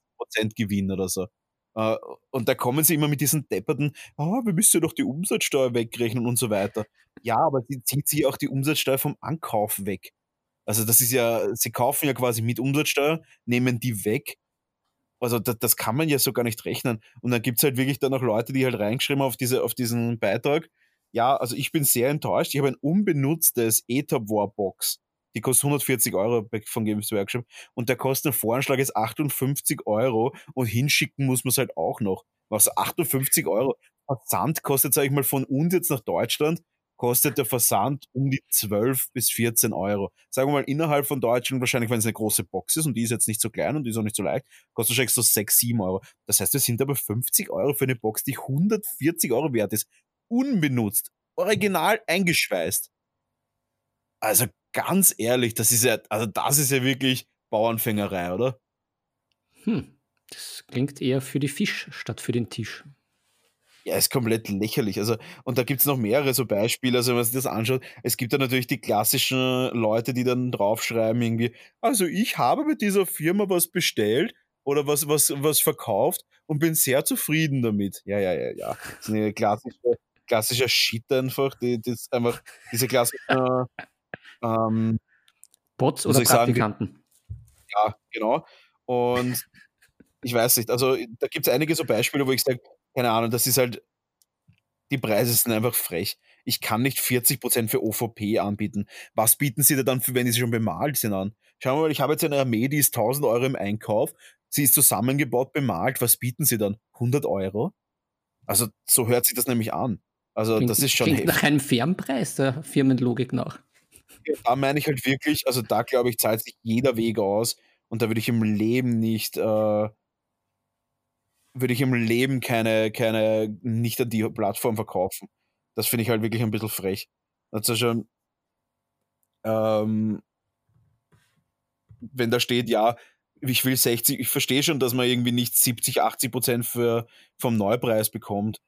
Gewinn oder so. Äh, und da kommen sie immer mit diesen depperten, oh, wir müssen ja doch die Umsatzsteuer wegrechnen und so weiter. Ja, aber sie zieht sie auch die Umsatzsteuer vom Ankauf weg. Also das ist ja, sie kaufen ja quasi mit Umsatzsteuer, nehmen die weg. Also das, das kann man ja so gar nicht rechnen. Und dann gibt es halt wirklich dann auch Leute, die halt reingeschrieben haben auf, diese, auf diesen Beitrag. Ja, also ich bin sehr enttäuscht. Ich habe ein unbenutztes Ether War Box die kostet 140 Euro von Games Workshop und der kostet ein Voranschlag ist 58 Euro und hinschicken muss man es halt auch noch. Also 58 Euro. Versand kostet, sag ich mal, von uns jetzt nach Deutschland kostet der Versand um die 12 bis 14 Euro. Sagen wir mal, innerhalb von Deutschland, wahrscheinlich, wenn es eine große Box ist und die ist jetzt nicht so klein und die ist auch nicht so leicht, kostet wahrscheinlich so 6, 7 Euro. Das heißt, wir sind aber 50 Euro für eine Box, die 140 Euro wert ist. Unbenutzt. Original eingeschweißt. Also ganz ehrlich, das ist ja, also das ist ja wirklich Bauernfängerei, oder? Hm, das klingt eher für die Fisch statt für den Tisch. Ja, ist komplett lächerlich. Also, und da gibt es noch mehrere so Beispiele, also wenn man sich das anschaut. Es gibt ja natürlich die klassischen Leute, die dann draufschreiben, irgendwie, also ich habe mit dieser Firma was bestellt oder was, was, was verkauft und bin sehr zufrieden damit. Ja, ja, ja, ja. Das ist eine klassische, klassischer Shit einfach, die, ist einfach diese klassischen ähm, Bots oder Praktikanten. Sagen, ja, genau. Und ich weiß nicht, also da gibt es einige so Beispiele, wo ich sage, keine Ahnung, das ist halt, die Preise sind einfach frech. Ich kann nicht 40% für OVP anbieten. Was bieten sie da dann, für, wenn sie schon bemalt sind, an? Schau mal, ich habe jetzt eine Armee, die ist 1000 Euro im Einkauf. Sie ist zusammengebaut, bemalt. Was bieten sie dann? 100 Euro? Also, so hört sich das nämlich an. Also, klingt, das ist schon. Klingt nach einem fairen Preis der Firmenlogik nach. Ja, da meine ich halt wirklich, also da glaube ich, zahlt sich jeder Weg aus und da würde ich im Leben nicht äh, würde ich im Leben keine, keine, nicht an die Plattform verkaufen. Das finde ich halt wirklich ein bisschen frech. Also schon, ähm, wenn da steht, ja, ich will 60, ich verstehe schon, dass man irgendwie nicht 70, 80 Prozent für, vom Neupreis bekommt.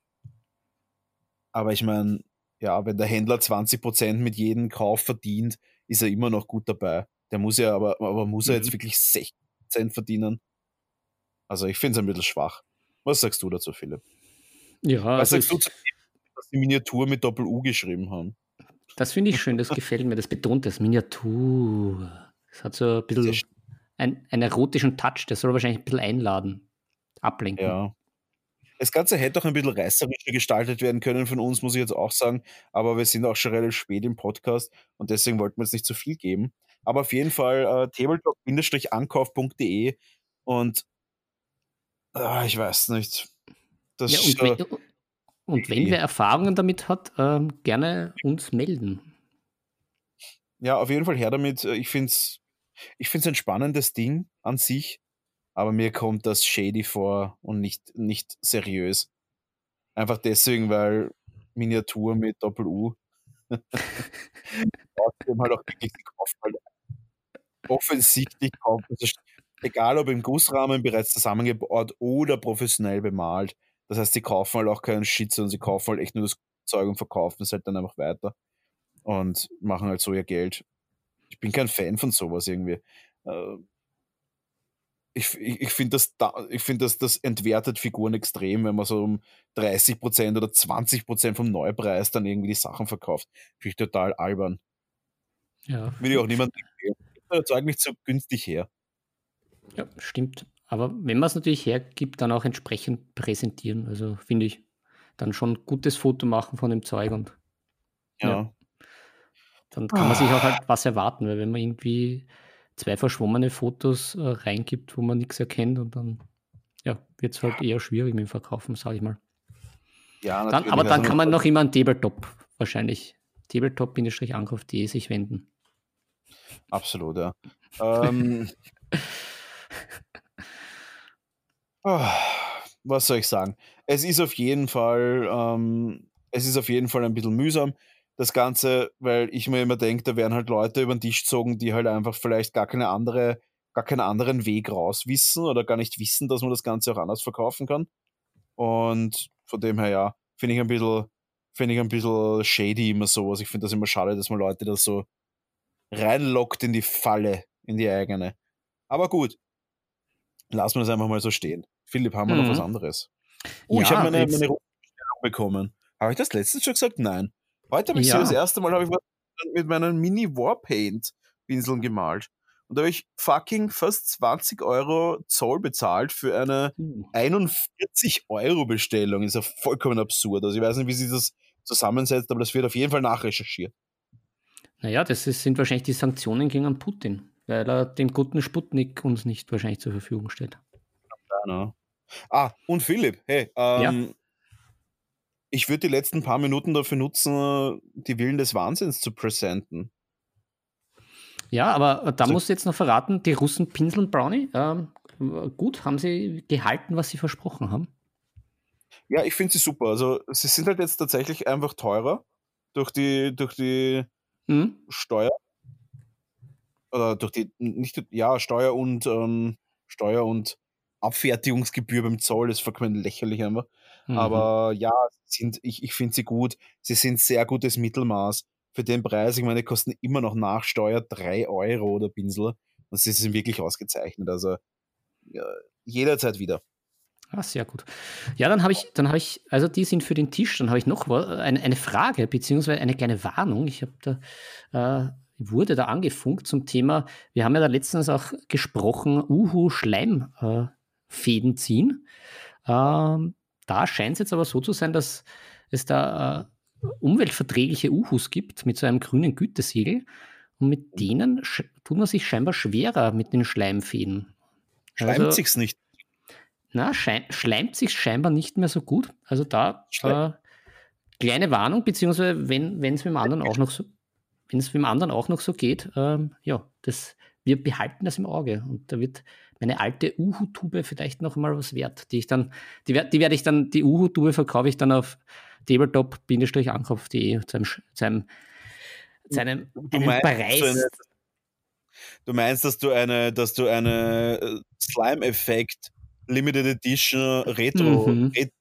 Aber ich meine, ja, wenn der Händler 20 Prozent mit jedem Kauf verdient, ist er immer noch gut dabei. Der muss ja, aber, aber muss er jetzt mhm. wirklich 60 Prozent verdienen? Also ich finde es ein bisschen schwach. Was sagst du dazu, Philipp? Ja, Was also sagst du, zu dass die Miniatur mit Doppel-U geschrieben haben? Das finde ich schön, das gefällt mir. Das betont das Miniatur. Das hat so ein bisschen ein, einen erotischen Touch, der soll wahrscheinlich ein bisschen einladen, ablenken. Ja. Das Ganze hätte auch ein bisschen reißerischer gestaltet werden können von uns, muss ich jetzt auch sagen. Aber wir sind auch schon relativ spät im Podcast und deswegen wollten wir jetzt nicht zu viel geben. Aber auf jeden Fall äh, tabletop-ankauf.de und Ah, ich weiß nicht. Das ja, und, wenn, und wenn wer Erfahrungen damit hat, ähm, gerne uns melden. Ja, auf jeden Fall her damit. Ich finde es ich find's ein spannendes Ding an sich, aber mir kommt das shady vor und nicht, nicht seriös. Einfach deswegen, weil Miniatur mit Doppel-U halt auch wirklich gekauft, weil offensichtlich kauft. Also egal ob im Gussrahmen bereits zusammengebaut oder professionell bemalt. Das heißt, sie kaufen halt auch keinen Shit, sondern sie kaufen halt echt nur das Zeug und verkaufen es halt dann einfach weiter und machen halt so ihr Geld. Ich bin kein Fan von sowas irgendwie. Ich, ich, ich finde, das, da, find, das, das entwertet Figuren extrem, wenn man so um 30% oder 20% vom Neupreis dann irgendwie die Sachen verkauft. Finde ich total albern. Ja. Will ich auch niemand Zeug nicht so günstig her. Ja, stimmt. Aber wenn man es natürlich hergibt, dann auch entsprechend präsentieren. Also finde ich, dann schon ein gutes Foto machen von dem Zeug und ja. ja. Dann kann man sich auch halt was erwarten, weil wenn man irgendwie zwei verschwommene Fotos äh, reingibt, wo man nichts erkennt und dann ja, wird es halt eher schwierig mit dem Verkaufen, sage ich mal. Ja, dann, aber dann also kann man noch immer an Tabletop wahrscheinlich tabletop-angriff.de sich wenden. Absolut, ja. ähm, Oh, was soll ich sagen? Es ist auf jeden Fall, ähm, es ist auf jeden Fall ein bisschen mühsam, das Ganze, weil ich mir immer denke, da werden halt Leute über den Tisch gezogen, die halt einfach vielleicht gar keine andere, gar keinen anderen Weg raus wissen oder gar nicht wissen, dass man das Ganze auch anders verkaufen kann. Und von dem her, ja, finde ich ein bisschen, finde ich ein bisschen shady immer sowas. Ich finde das immer schade, dass man Leute da so reinlockt in die Falle, in die eigene. Aber gut, lassen wir das einfach mal so stehen. Philipp, haben wir mhm. noch was anderes? Oh, ja, ich habe meine, meine Bestellung bekommen. Habe ich das letztens schon gesagt? Nein. Heute habe ich ja. so das erste Mal ich mit meinen Mini-Warpaint-Pinseln gemalt. Und da habe ich fucking fast 20 Euro Zoll bezahlt für eine 41 hm. Euro Bestellung. ist ja vollkommen absurd. Also ich weiß nicht, wie sich das zusammensetzt, aber das wird auf jeden Fall nachrecherchiert. Naja, das ist, sind wahrscheinlich die Sanktionen gegen Putin, weil er den guten Sputnik uns nicht wahrscheinlich zur Verfügung stellt. Ja, Ah, und Philipp, hey, ähm, ja. Ich würde die letzten paar Minuten dafür nutzen, die Willen des Wahnsinns zu präsenten. Ja, aber da also, musst du jetzt noch verraten, die Russen pinseln Brownie. Ähm, gut, haben sie gehalten, was sie versprochen haben? Ja, ich finde sie super. Also sie sind halt jetzt tatsächlich einfach teurer durch die, durch die mhm. Steuer. Oder durch die, nicht, ja, Steuer und ähm, Steuer und Abfertigungsgebühr beim Zoll ist vollkommen lächerlich einfach. Mhm. Aber ja, sind, ich, ich finde sie gut. Sie sind sehr gutes Mittelmaß. Für den Preis, ich meine, die kosten immer noch nach Steuer 3 Euro oder Pinsel. Und sie sind wirklich ausgezeichnet. Also ja, jederzeit wieder. Ah, sehr gut. Ja, dann habe ich, dann habe ich, also die sind für den Tisch, dann habe ich noch eine, eine Frage, beziehungsweise eine kleine Warnung. Ich habe da, äh, wurde da angefunkt zum Thema, wir haben ja da letztens auch gesprochen, Uhu Schleimfäden äh, ziehen. Ähm, da scheint es jetzt aber so zu sein, dass es da äh, umweltverträgliche Uhus gibt mit so einem grünen Gütesiegel. Und mit denen tut man sich scheinbar schwerer mit den Schleimfäden. Schleimt also, sich's nicht. Na, schleimt sich scheinbar nicht mehr so gut. Also da äh, kleine Warnung, beziehungsweise wenn es mit dem anderen auch noch so, wenn es mit dem anderen auch noch so geht, ähm, ja, das, wir behalten das im Auge. Und da wird meine alte Uhu-Tube vielleicht noch mal was wert, die ich dann, die, die werde ich dann, die Uhu-Tube verkaufe ich dann auf tabletop-ankauf.de zu einem, zu einem, zu einem, du meinst, Preis. Du, eine, du meinst, dass du eine, dass du eine äh, Slime-Effekt Limited Edition Retro, mhm. Retro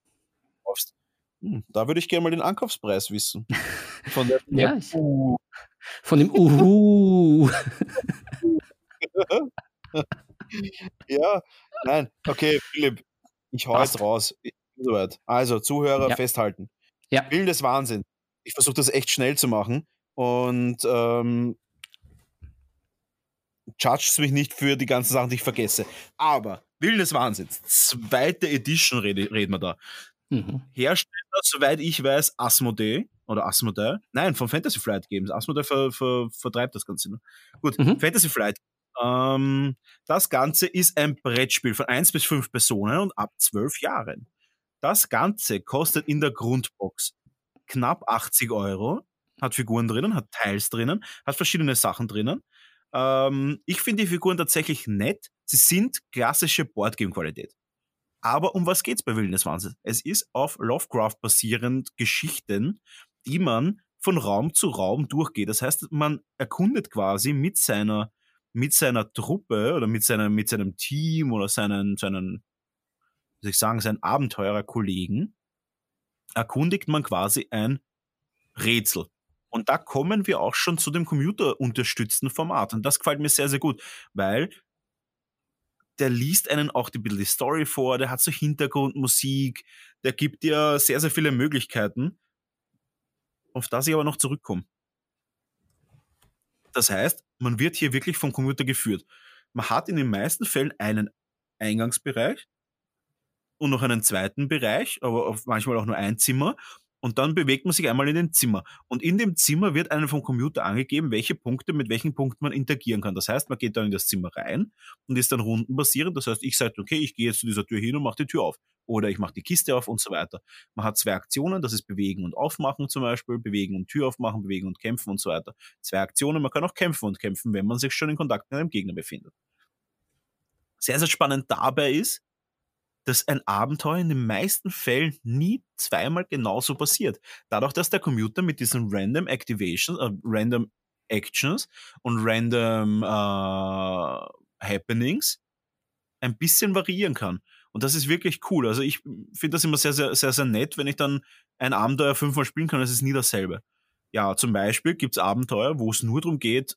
kaufst? Hm, da würde ich gerne mal den Ankaufspreis wissen. Von, der, ja, ich, von dem Uhu. ja, nein, okay, Philipp, ich hau jetzt raus. Soweit. Also, Zuhörer ja. festhalten. Ja. Willen des Wahnsinn. Ich versuche das echt schnell zu machen und ähm, judges mich nicht für die ganzen Sachen, die ich vergesse. Aber Willen des Wahnsinns, zweite Edition reden red wir da. Mhm. Hersteller, soweit ich weiß, Asmodee oder Asmodee. Nein, von Fantasy Flight Games. Asmodee ver, ver, vertreibt das Ganze. Ne? Gut, mhm. Fantasy Flight ähm, das Ganze ist ein Brettspiel von 1 bis 5 Personen und ab 12 Jahren. Das Ganze kostet in der Grundbox knapp 80 Euro, hat Figuren drinnen, hat Teils drinnen, hat verschiedene Sachen drinnen. Ähm, ich finde die Figuren tatsächlich nett. Sie sind klassische Boardgame-Qualität. Aber um was geht's bei Willen des Wahnsinns? Es ist auf Lovecraft basierend Geschichten, die man von Raum zu Raum durchgeht. Das heißt, man erkundet quasi mit seiner mit seiner Truppe oder mit seinem, mit seinem Team oder seinen, seinen, wie soll ich sagen, seinen Abenteurerkollegen, erkundigt man quasi ein Rätsel. Und da kommen wir auch schon zu dem computerunterstützten Format. Und das gefällt mir sehr, sehr gut, weil der liest einen auch bisschen die Story vor, der hat so Hintergrundmusik, der gibt dir sehr, sehr viele Möglichkeiten, auf das ich aber noch zurückkomme. Das heißt, man wird hier wirklich vom Computer geführt. Man hat in den meisten Fällen einen Eingangsbereich und noch einen zweiten Bereich, aber manchmal auch nur ein Zimmer. Und dann bewegt man sich einmal in den Zimmer. Und in dem Zimmer wird einem vom Computer angegeben, welche Punkte, mit welchen Punkten man interagieren kann. Das heißt, man geht dann in das Zimmer rein und ist dann rundenbasierend. Das heißt, ich sage, okay, ich gehe jetzt zu dieser Tür hin und mache die Tür auf. Oder ich mache die Kiste auf und so weiter. Man hat zwei Aktionen, das ist Bewegen und Aufmachen zum Beispiel, Bewegen und Tür aufmachen, Bewegen und Kämpfen und so weiter. Zwei Aktionen, man kann auch kämpfen und kämpfen, wenn man sich schon in Kontakt mit einem Gegner befindet. Sehr, sehr spannend dabei ist, dass ein Abenteuer in den meisten Fällen nie zweimal genauso passiert. Dadurch, dass der Computer mit diesen Random Activations, äh, Random Actions und Random äh, Happenings ein bisschen variieren kann. Und das ist wirklich cool. Also ich finde das immer sehr, sehr, sehr, sehr nett, wenn ich dann ein Abenteuer fünfmal spielen kann, es ist nie dasselbe. Ja, zum Beispiel gibt es Abenteuer, wo es nur darum geht,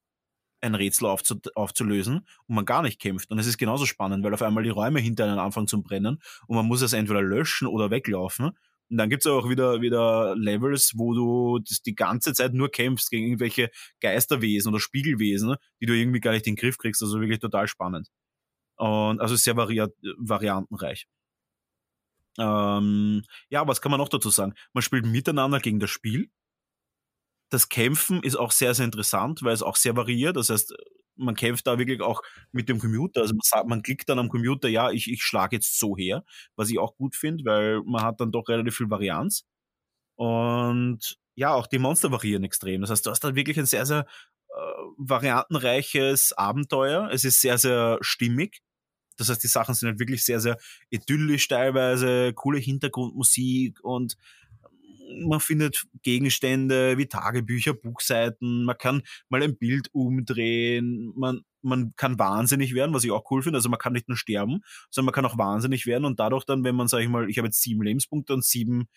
ein Rätsel aufzu aufzulösen und man gar nicht kämpft. Und es ist genauso spannend, weil auf einmal die Räume hinter einem anfangen zu brennen und man muss es entweder löschen oder weglaufen. Und dann gibt es auch wieder, wieder Levels, wo du die ganze Zeit nur kämpfst gegen irgendwelche Geisterwesen oder Spiegelwesen, die du irgendwie gar nicht in den Griff kriegst. Also wirklich total spannend. Und also sehr vari variantenreich. Ähm, ja, was kann man noch dazu sagen? Man spielt miteinander gegen das Spiel das Kämpfen ist auch sehr, sehr interessant, weil es auch sehr variiert. Das heißt, man kämpft da wirklich auch mit dem Computer. Also man, sagt, man klickt dann am Computer, ja, ich, ich schlage jetzt so her, was ich auch gut finde, weil man hat dann doch relativ viel Varianz. Und ja, auch die Monster variieren extrem. Das heißt, du hast da wirklich ein sehr, sehr äh, variantenreiches Abenteuer. Es ist sehr, sehr stimmig. Das heißt, die Sachen sind halt wirklich sehr, sehr idyllisch teilweise, coole Hintergrundmusik und man findet Gegenstände wie Tagebücher, Buchseiten, man kann mal ein Bild umdrehen, man, man kann wahnsinnig werden, was ich auch cool finde. Also man kann nicht nur sterben, sondern man kann auch wahnsinnig werden und dadurch dann, wenn man, sag ich mal, ich habe jetzt sieben Lebenspunkte und sieben,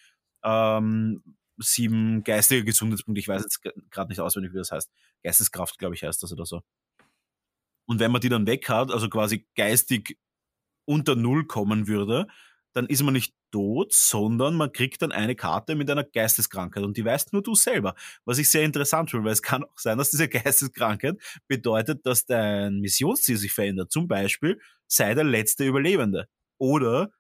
ähm, sieben geistige Gesundheitspunkte, ich weiß jetzt gerade nicht auswendig, wie das heißt. Geisteskraft, glaube ich, heißt das oder so. Und wenn man die dann weg hat, also quasi geistig unter Null kommen würde, dann ist man nicht tot, sondern man kriegt dann eine Karte mit einer Geisteskrankheit und die weißt nur du selber. Was ich sehr interessant finde, weil es kann auch sein, dass diese Geisteskrankheit bedeutet, dass dein Missionsziel sich verändert. Zum Beispiel sei der letzte Überlebende. Oder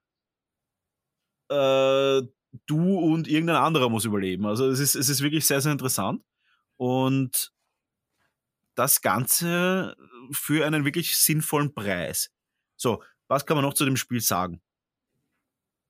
äh, du und irgendein anderer muss überleben. Also es ist, es ist wirklich sehr, sehr interessant. Und das Ganze für einen wirklich sinnvollen Preis. So, was kann man noch zu dem Spiel sagen?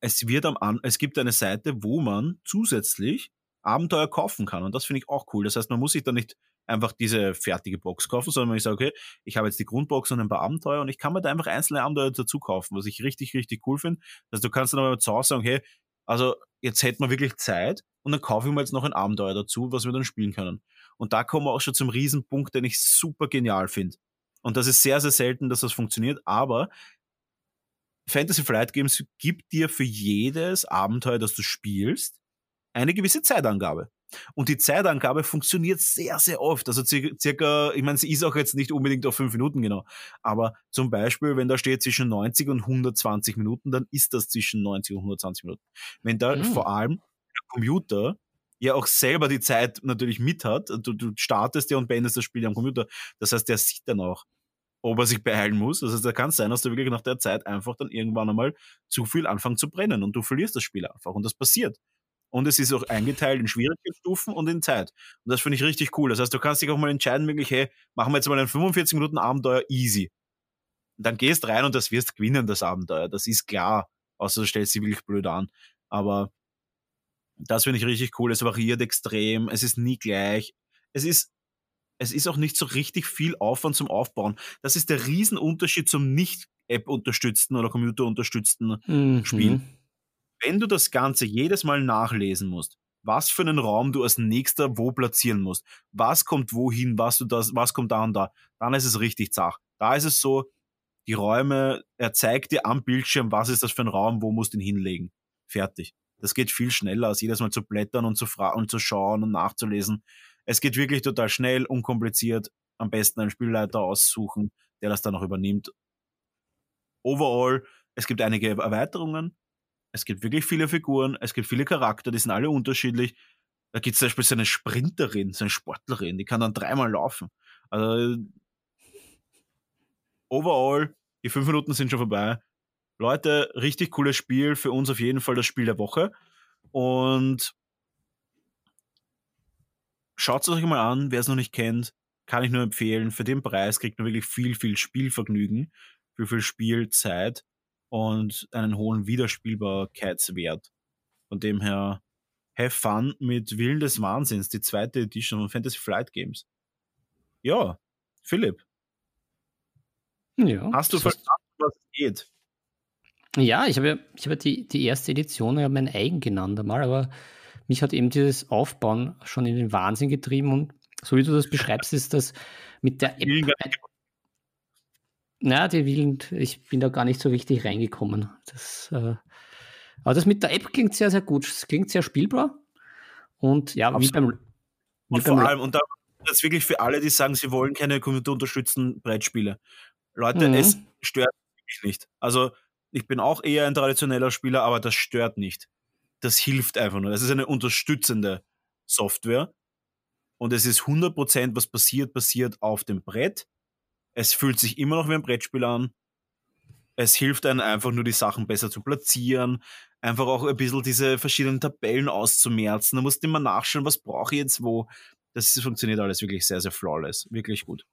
Es wird am An es gibt eine Seite, wo man zusätzlich Abenteuer kaufen kann. Und das finde ich auch cool. Das heißt, man muss sich da nicht einfach diese fertige Box kaufen, sondern ich sage, okay, ich habe jetzt die Grundbox und ein paar Abenteuer und ich kann mir da einfach einzelne Abenteuer dazu kaufen, was ich richtig, richtig cool finde. Also du kannst dann aber zu Hause sagen, hey, also jetzt hätten wir wirklich Zeit und dann kaufe ich mir jetzt noch ein Abenteuer dazu, was wir dann spielen können. Und da kommen wir auch schon zum Riesenpunkt, den ich super genial finde. Und das ist sehr, sehr selten, dass das funktioniert, aber Fantasy Flight Games gibt dir für jedes Abenteuer, das du spielst, eine gewisse Zeitangabe. Und die Zeitangabe funktioniert sehr, sehr oft. Also circa, ich meine, sie ist auch jetzt nicht unbedingt auf fünf Minuten genau. Aber zum Beispiel, wenn da steht zwischen 90 und 120 Minuten, dann ist das zwischen 90 und 120 Minuten. Wenn da mhm. vor allem der Computer ja auch selber die Zeit natürlich mit hat, du, du startest ja und beendest das Spiel am Computer. Das heißt, der sieht dann auch, ob er sich beeilen muss. Das heißt, da kann es sein, dass du wirklich nach der Zeit einfach dann irgendwann einmal zu viel anfangen zu brennen und du verlierst das Spiel einfach. Und das passiert. Und es ist auch eingeteilt in Schwierigkeitsstufen und in Zeit. Und das finde ich richtig cool. Das heißt, du kannst dich auch mal entscheiden, wirklich, hey, machen wir jetzt mal ein 45 Minuten Abenteuer easy. Und dann gehst rein und das wirst gewinnen, das Abenteuer. Das ist klar. Außer du stellst sie wirklich blöd an. Aber das finde ich richtig cool. Es variiert extrem. Es ist nie gleich. Es ist, es ist auch nicht so richtig viel Aufwand zum Aufbauen. Das ist der Riesenunterschied zum nicht App-unterstützten oder Computer-unterstützten mhm. Spiel wenn du das Ganze jedes Mal nachlesen musst, was für einen Raum du als nächster wo platzieren musst, was kommt wohin, was du das, was kommt da und da, dann ist es richtig zach. Da ist es so, die Räume, er zeigt dir am Bildschirm, was ist das für ein Raum, wo musst du ihn hinlegen. Fertig. Das geht viel schneller, als jedes Mal zu blättern und zu fragen und zu schauen und nachzulesen. Es geht wirklich total schnell, unkompliziert. Am besten einen Spielleiter aussuchen, der das dann auch übernimmt. Overall, es gibt einige Erweiterungen. Es gibt wirklich viele Figuren, es gibt viele Charakter, die sind alle unterschiedlich. Da gibt es zum Beispiel so eine Sprinterin, so eine Sportlerin, die kann dann dreimal laufen. Also, overall, die fünf Minuten sind schon vorbei. Leute, richtig cooles Spiel, für uns auf jeden Fall das Spiel der Woche. Und schaut es euch mal an, wer es noch nicht kennt, kann ich nur empfehlen. Für den Preis kriegt man wirklich viel, viel Spielvergnügen, viel, viel Spielzeit und einen hohen Wiederspielbarkeitswert. Von dem her, have fun mit Willen des Wahnsinns, die zweite Edition von Fantasy Flight Games. Ja, Philipp. Ja, Hast du verstanden, was es geht? Ja, ich habe, ich habe die, die erste Edition ja mein eigen genannt einmal, aber mich hat eben dieses Aufbauen schon in den Wahnsinn getrieben und so wie du das beschreibst, ist das mit der App naja, die Wild, ich bin da gar nicht so richtig reingekommen. Das, äh, aber das mit der App klingt sehr, sehr gut. Es klingt sehr spielbar. Und ja, Absolut. wie beim. Wie und vor beim allem, und da das wirklich für alle, die sagen, sie wollen keine computerunterstützten Brettspiele. Leute, mhm. es stört mich nicht. Also, ich bin auch eher ein traditioneller Spieler, aber das stört nicht. Das hilft einfach nur. Das ist eine unterstützende Software. Und es ist 100% was passiert, passiert auf dem Brett es fühlt sich immer noch wie ein Brettspiel an. Es hilft einem einfach nur, die Sachen besser zu platzieren, einfach auch ein bisschen diese verschiedenen Tabellen auszumerzen. Da musst du immer nachschauen, was brauche ich jetzt wo. Das funktioniert alles wirklich sehr, sehr flawless. Wirklich gut.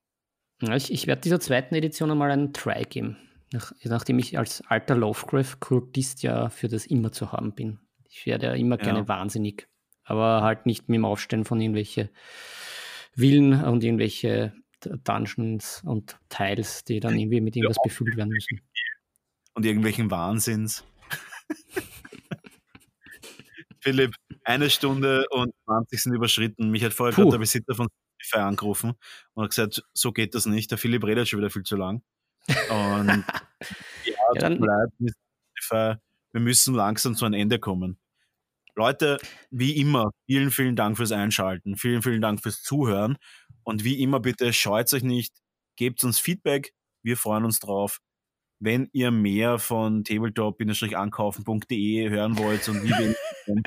Ich, ich werde dieser zweiten Edition einmal einen Try geben. Nach, nachdem ich als alter Lovecraft-Kultist ja für das immer zu haben bin. Ich werde ja immer ja. gerne wahnsinnig. aber halt nicht mit dem Aufstellen von irgendwelche Villen und irgendwelche Dungeons und Teils, die dann irgendwie mit irgendwas ja. befüllt werden müssen. Und irgendwelchen Wahnsinns. Philipp, eine Stunde und 20 sind überschritten. Mich hat vorher gerade der Besitzer von Spotify angerufen und hat gesagt, so geht das nicht. Der Philipp redet schon wieder viel zu lang. Und ja, ja dann, leid, wir müssen langsam zu einem Ende kommen. Leute, wie immer, vielen, vielen Dank fürs Einschalten. Vielen, vielen Dank fürs Zuhören. Und wie immer, bitte scheut euch nicht, gebt uns Feedback. Wir freuen uns drauf. Wenn ihr mehr von tabletop-ankaufen.de hören wollt und wie,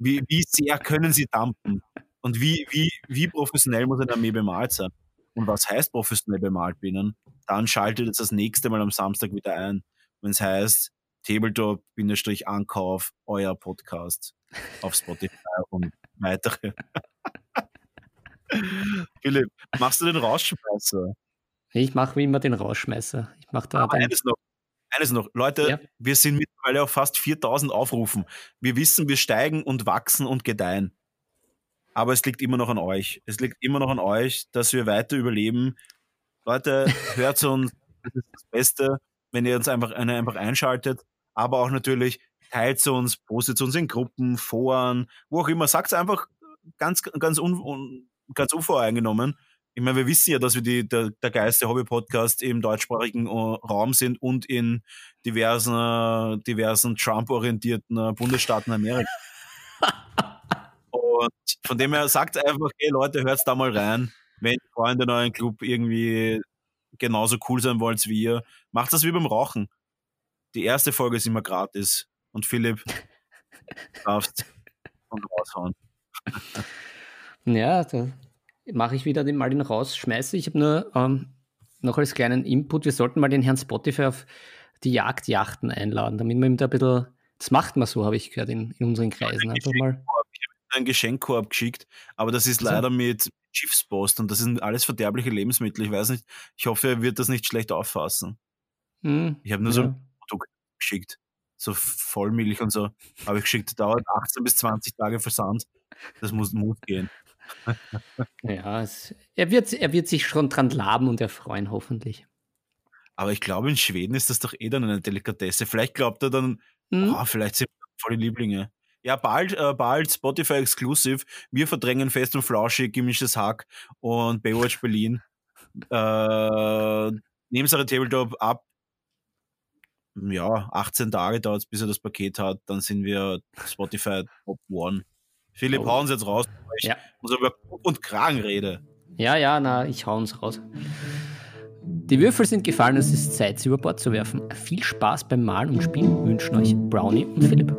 wie, wie sehr können sie dampen und wie, wie, wie professionell muss eine Armee bemalt sein und was heißt professionell bemalt binnen, dann schaltet es das nächste Mal am Samstag wieder ein, wenn es heißt Tabletop-Ankauf, euer Podcast auf Spotify und weitere. Philipp, machst du den Rausschmeißer? Ich mache wie immer den Rausschmeißer. Ich mache da eines noch. Eines noch. Leute, ja. wir sind mittlerweile auf fast 4000 Aufrufen. Wir wissen, wir steigen und wachsen und gedeihen. Aber es liegt immer noch an euch. Es liegt immer noch an euch, dass wir weiter überleben. Leute, hört uns. Das ist das Beste, wenn ihr uns einfach, einfach einschaltet aber auch natürlich teilt uns, postet uns in Gruppen, Foren, wo auch immer. Sagt einfach ganz, ganz, un, un, ganz unvoreingenommen. Ich meine, wir wissen ja, dass wir die, der, der geilste Hobby-Podcast im deutschsprachigen äh, Raum sind und in diversen, diversen Trump-orientierten Bundesstaaten Amerikas. und von dem her sagt einfach, hey Leute, hört da mal rein. Wenn Freunde in euren Club irgendwie genauso cool sein wollt wie ihr, macht das wie beim Rauchen die erste Folge ist immer gratis und Philipp darfst und raushauen. ja, da mache ich wieder den, mal den rausschmeiße. Ich habe nur ähm, noch als kleinen Input, wir sollten mal den Herrn Spotify auf die Jagdjachten einladen, damit man ihm da ein bisschen, das macht man so, habe ich gehört, in, in unseren Kreisen. Einfach mal. Ich habe einen Geschenkkorb geschickt, aber das ist leider mit Schiffspost und das sind alles verderbliche Lebensmittel. Ich weiß nicht, ich hoffe, er wird das nicht schlecht auffassen. Hm, ich habe nur ja. so geschickt. So Vollmilch und so habe ich geschickt. Dauert 18 bis 20 Tage Versand. Das muss, muss gehen. ja, es, er, wird, er wird sich schon dran laben und erfreuen, hoffentlich. Aber ich glaube, in Schweden ist das doch eh dann eine Delikatesse. Vielleicht glaubt er dann, hm? oh, vielleicht sind wir voll die Lieblinge. Ja, bald, äh, bald Spotify Exclusive. Wir verdrängen fest und flauschig, gemischtes Hack und Baywatch Berlin. Äh, Nebensache Tabletop ab ja, 18 Tage dauert es, bis er das Paket hat. Dann sind wir Spotify Top One. Philipp, oh. hauen Sie jetzt raus. Ich ja. muss über und Kragen rede. Ja, ja, na, ich hau uns raus. Die Würfel sind gefallen, es ist Zeit, sie über Bord zu werfen. Viel Spaß beim Malen und Spielen wünschen euch Brownie und Philipp.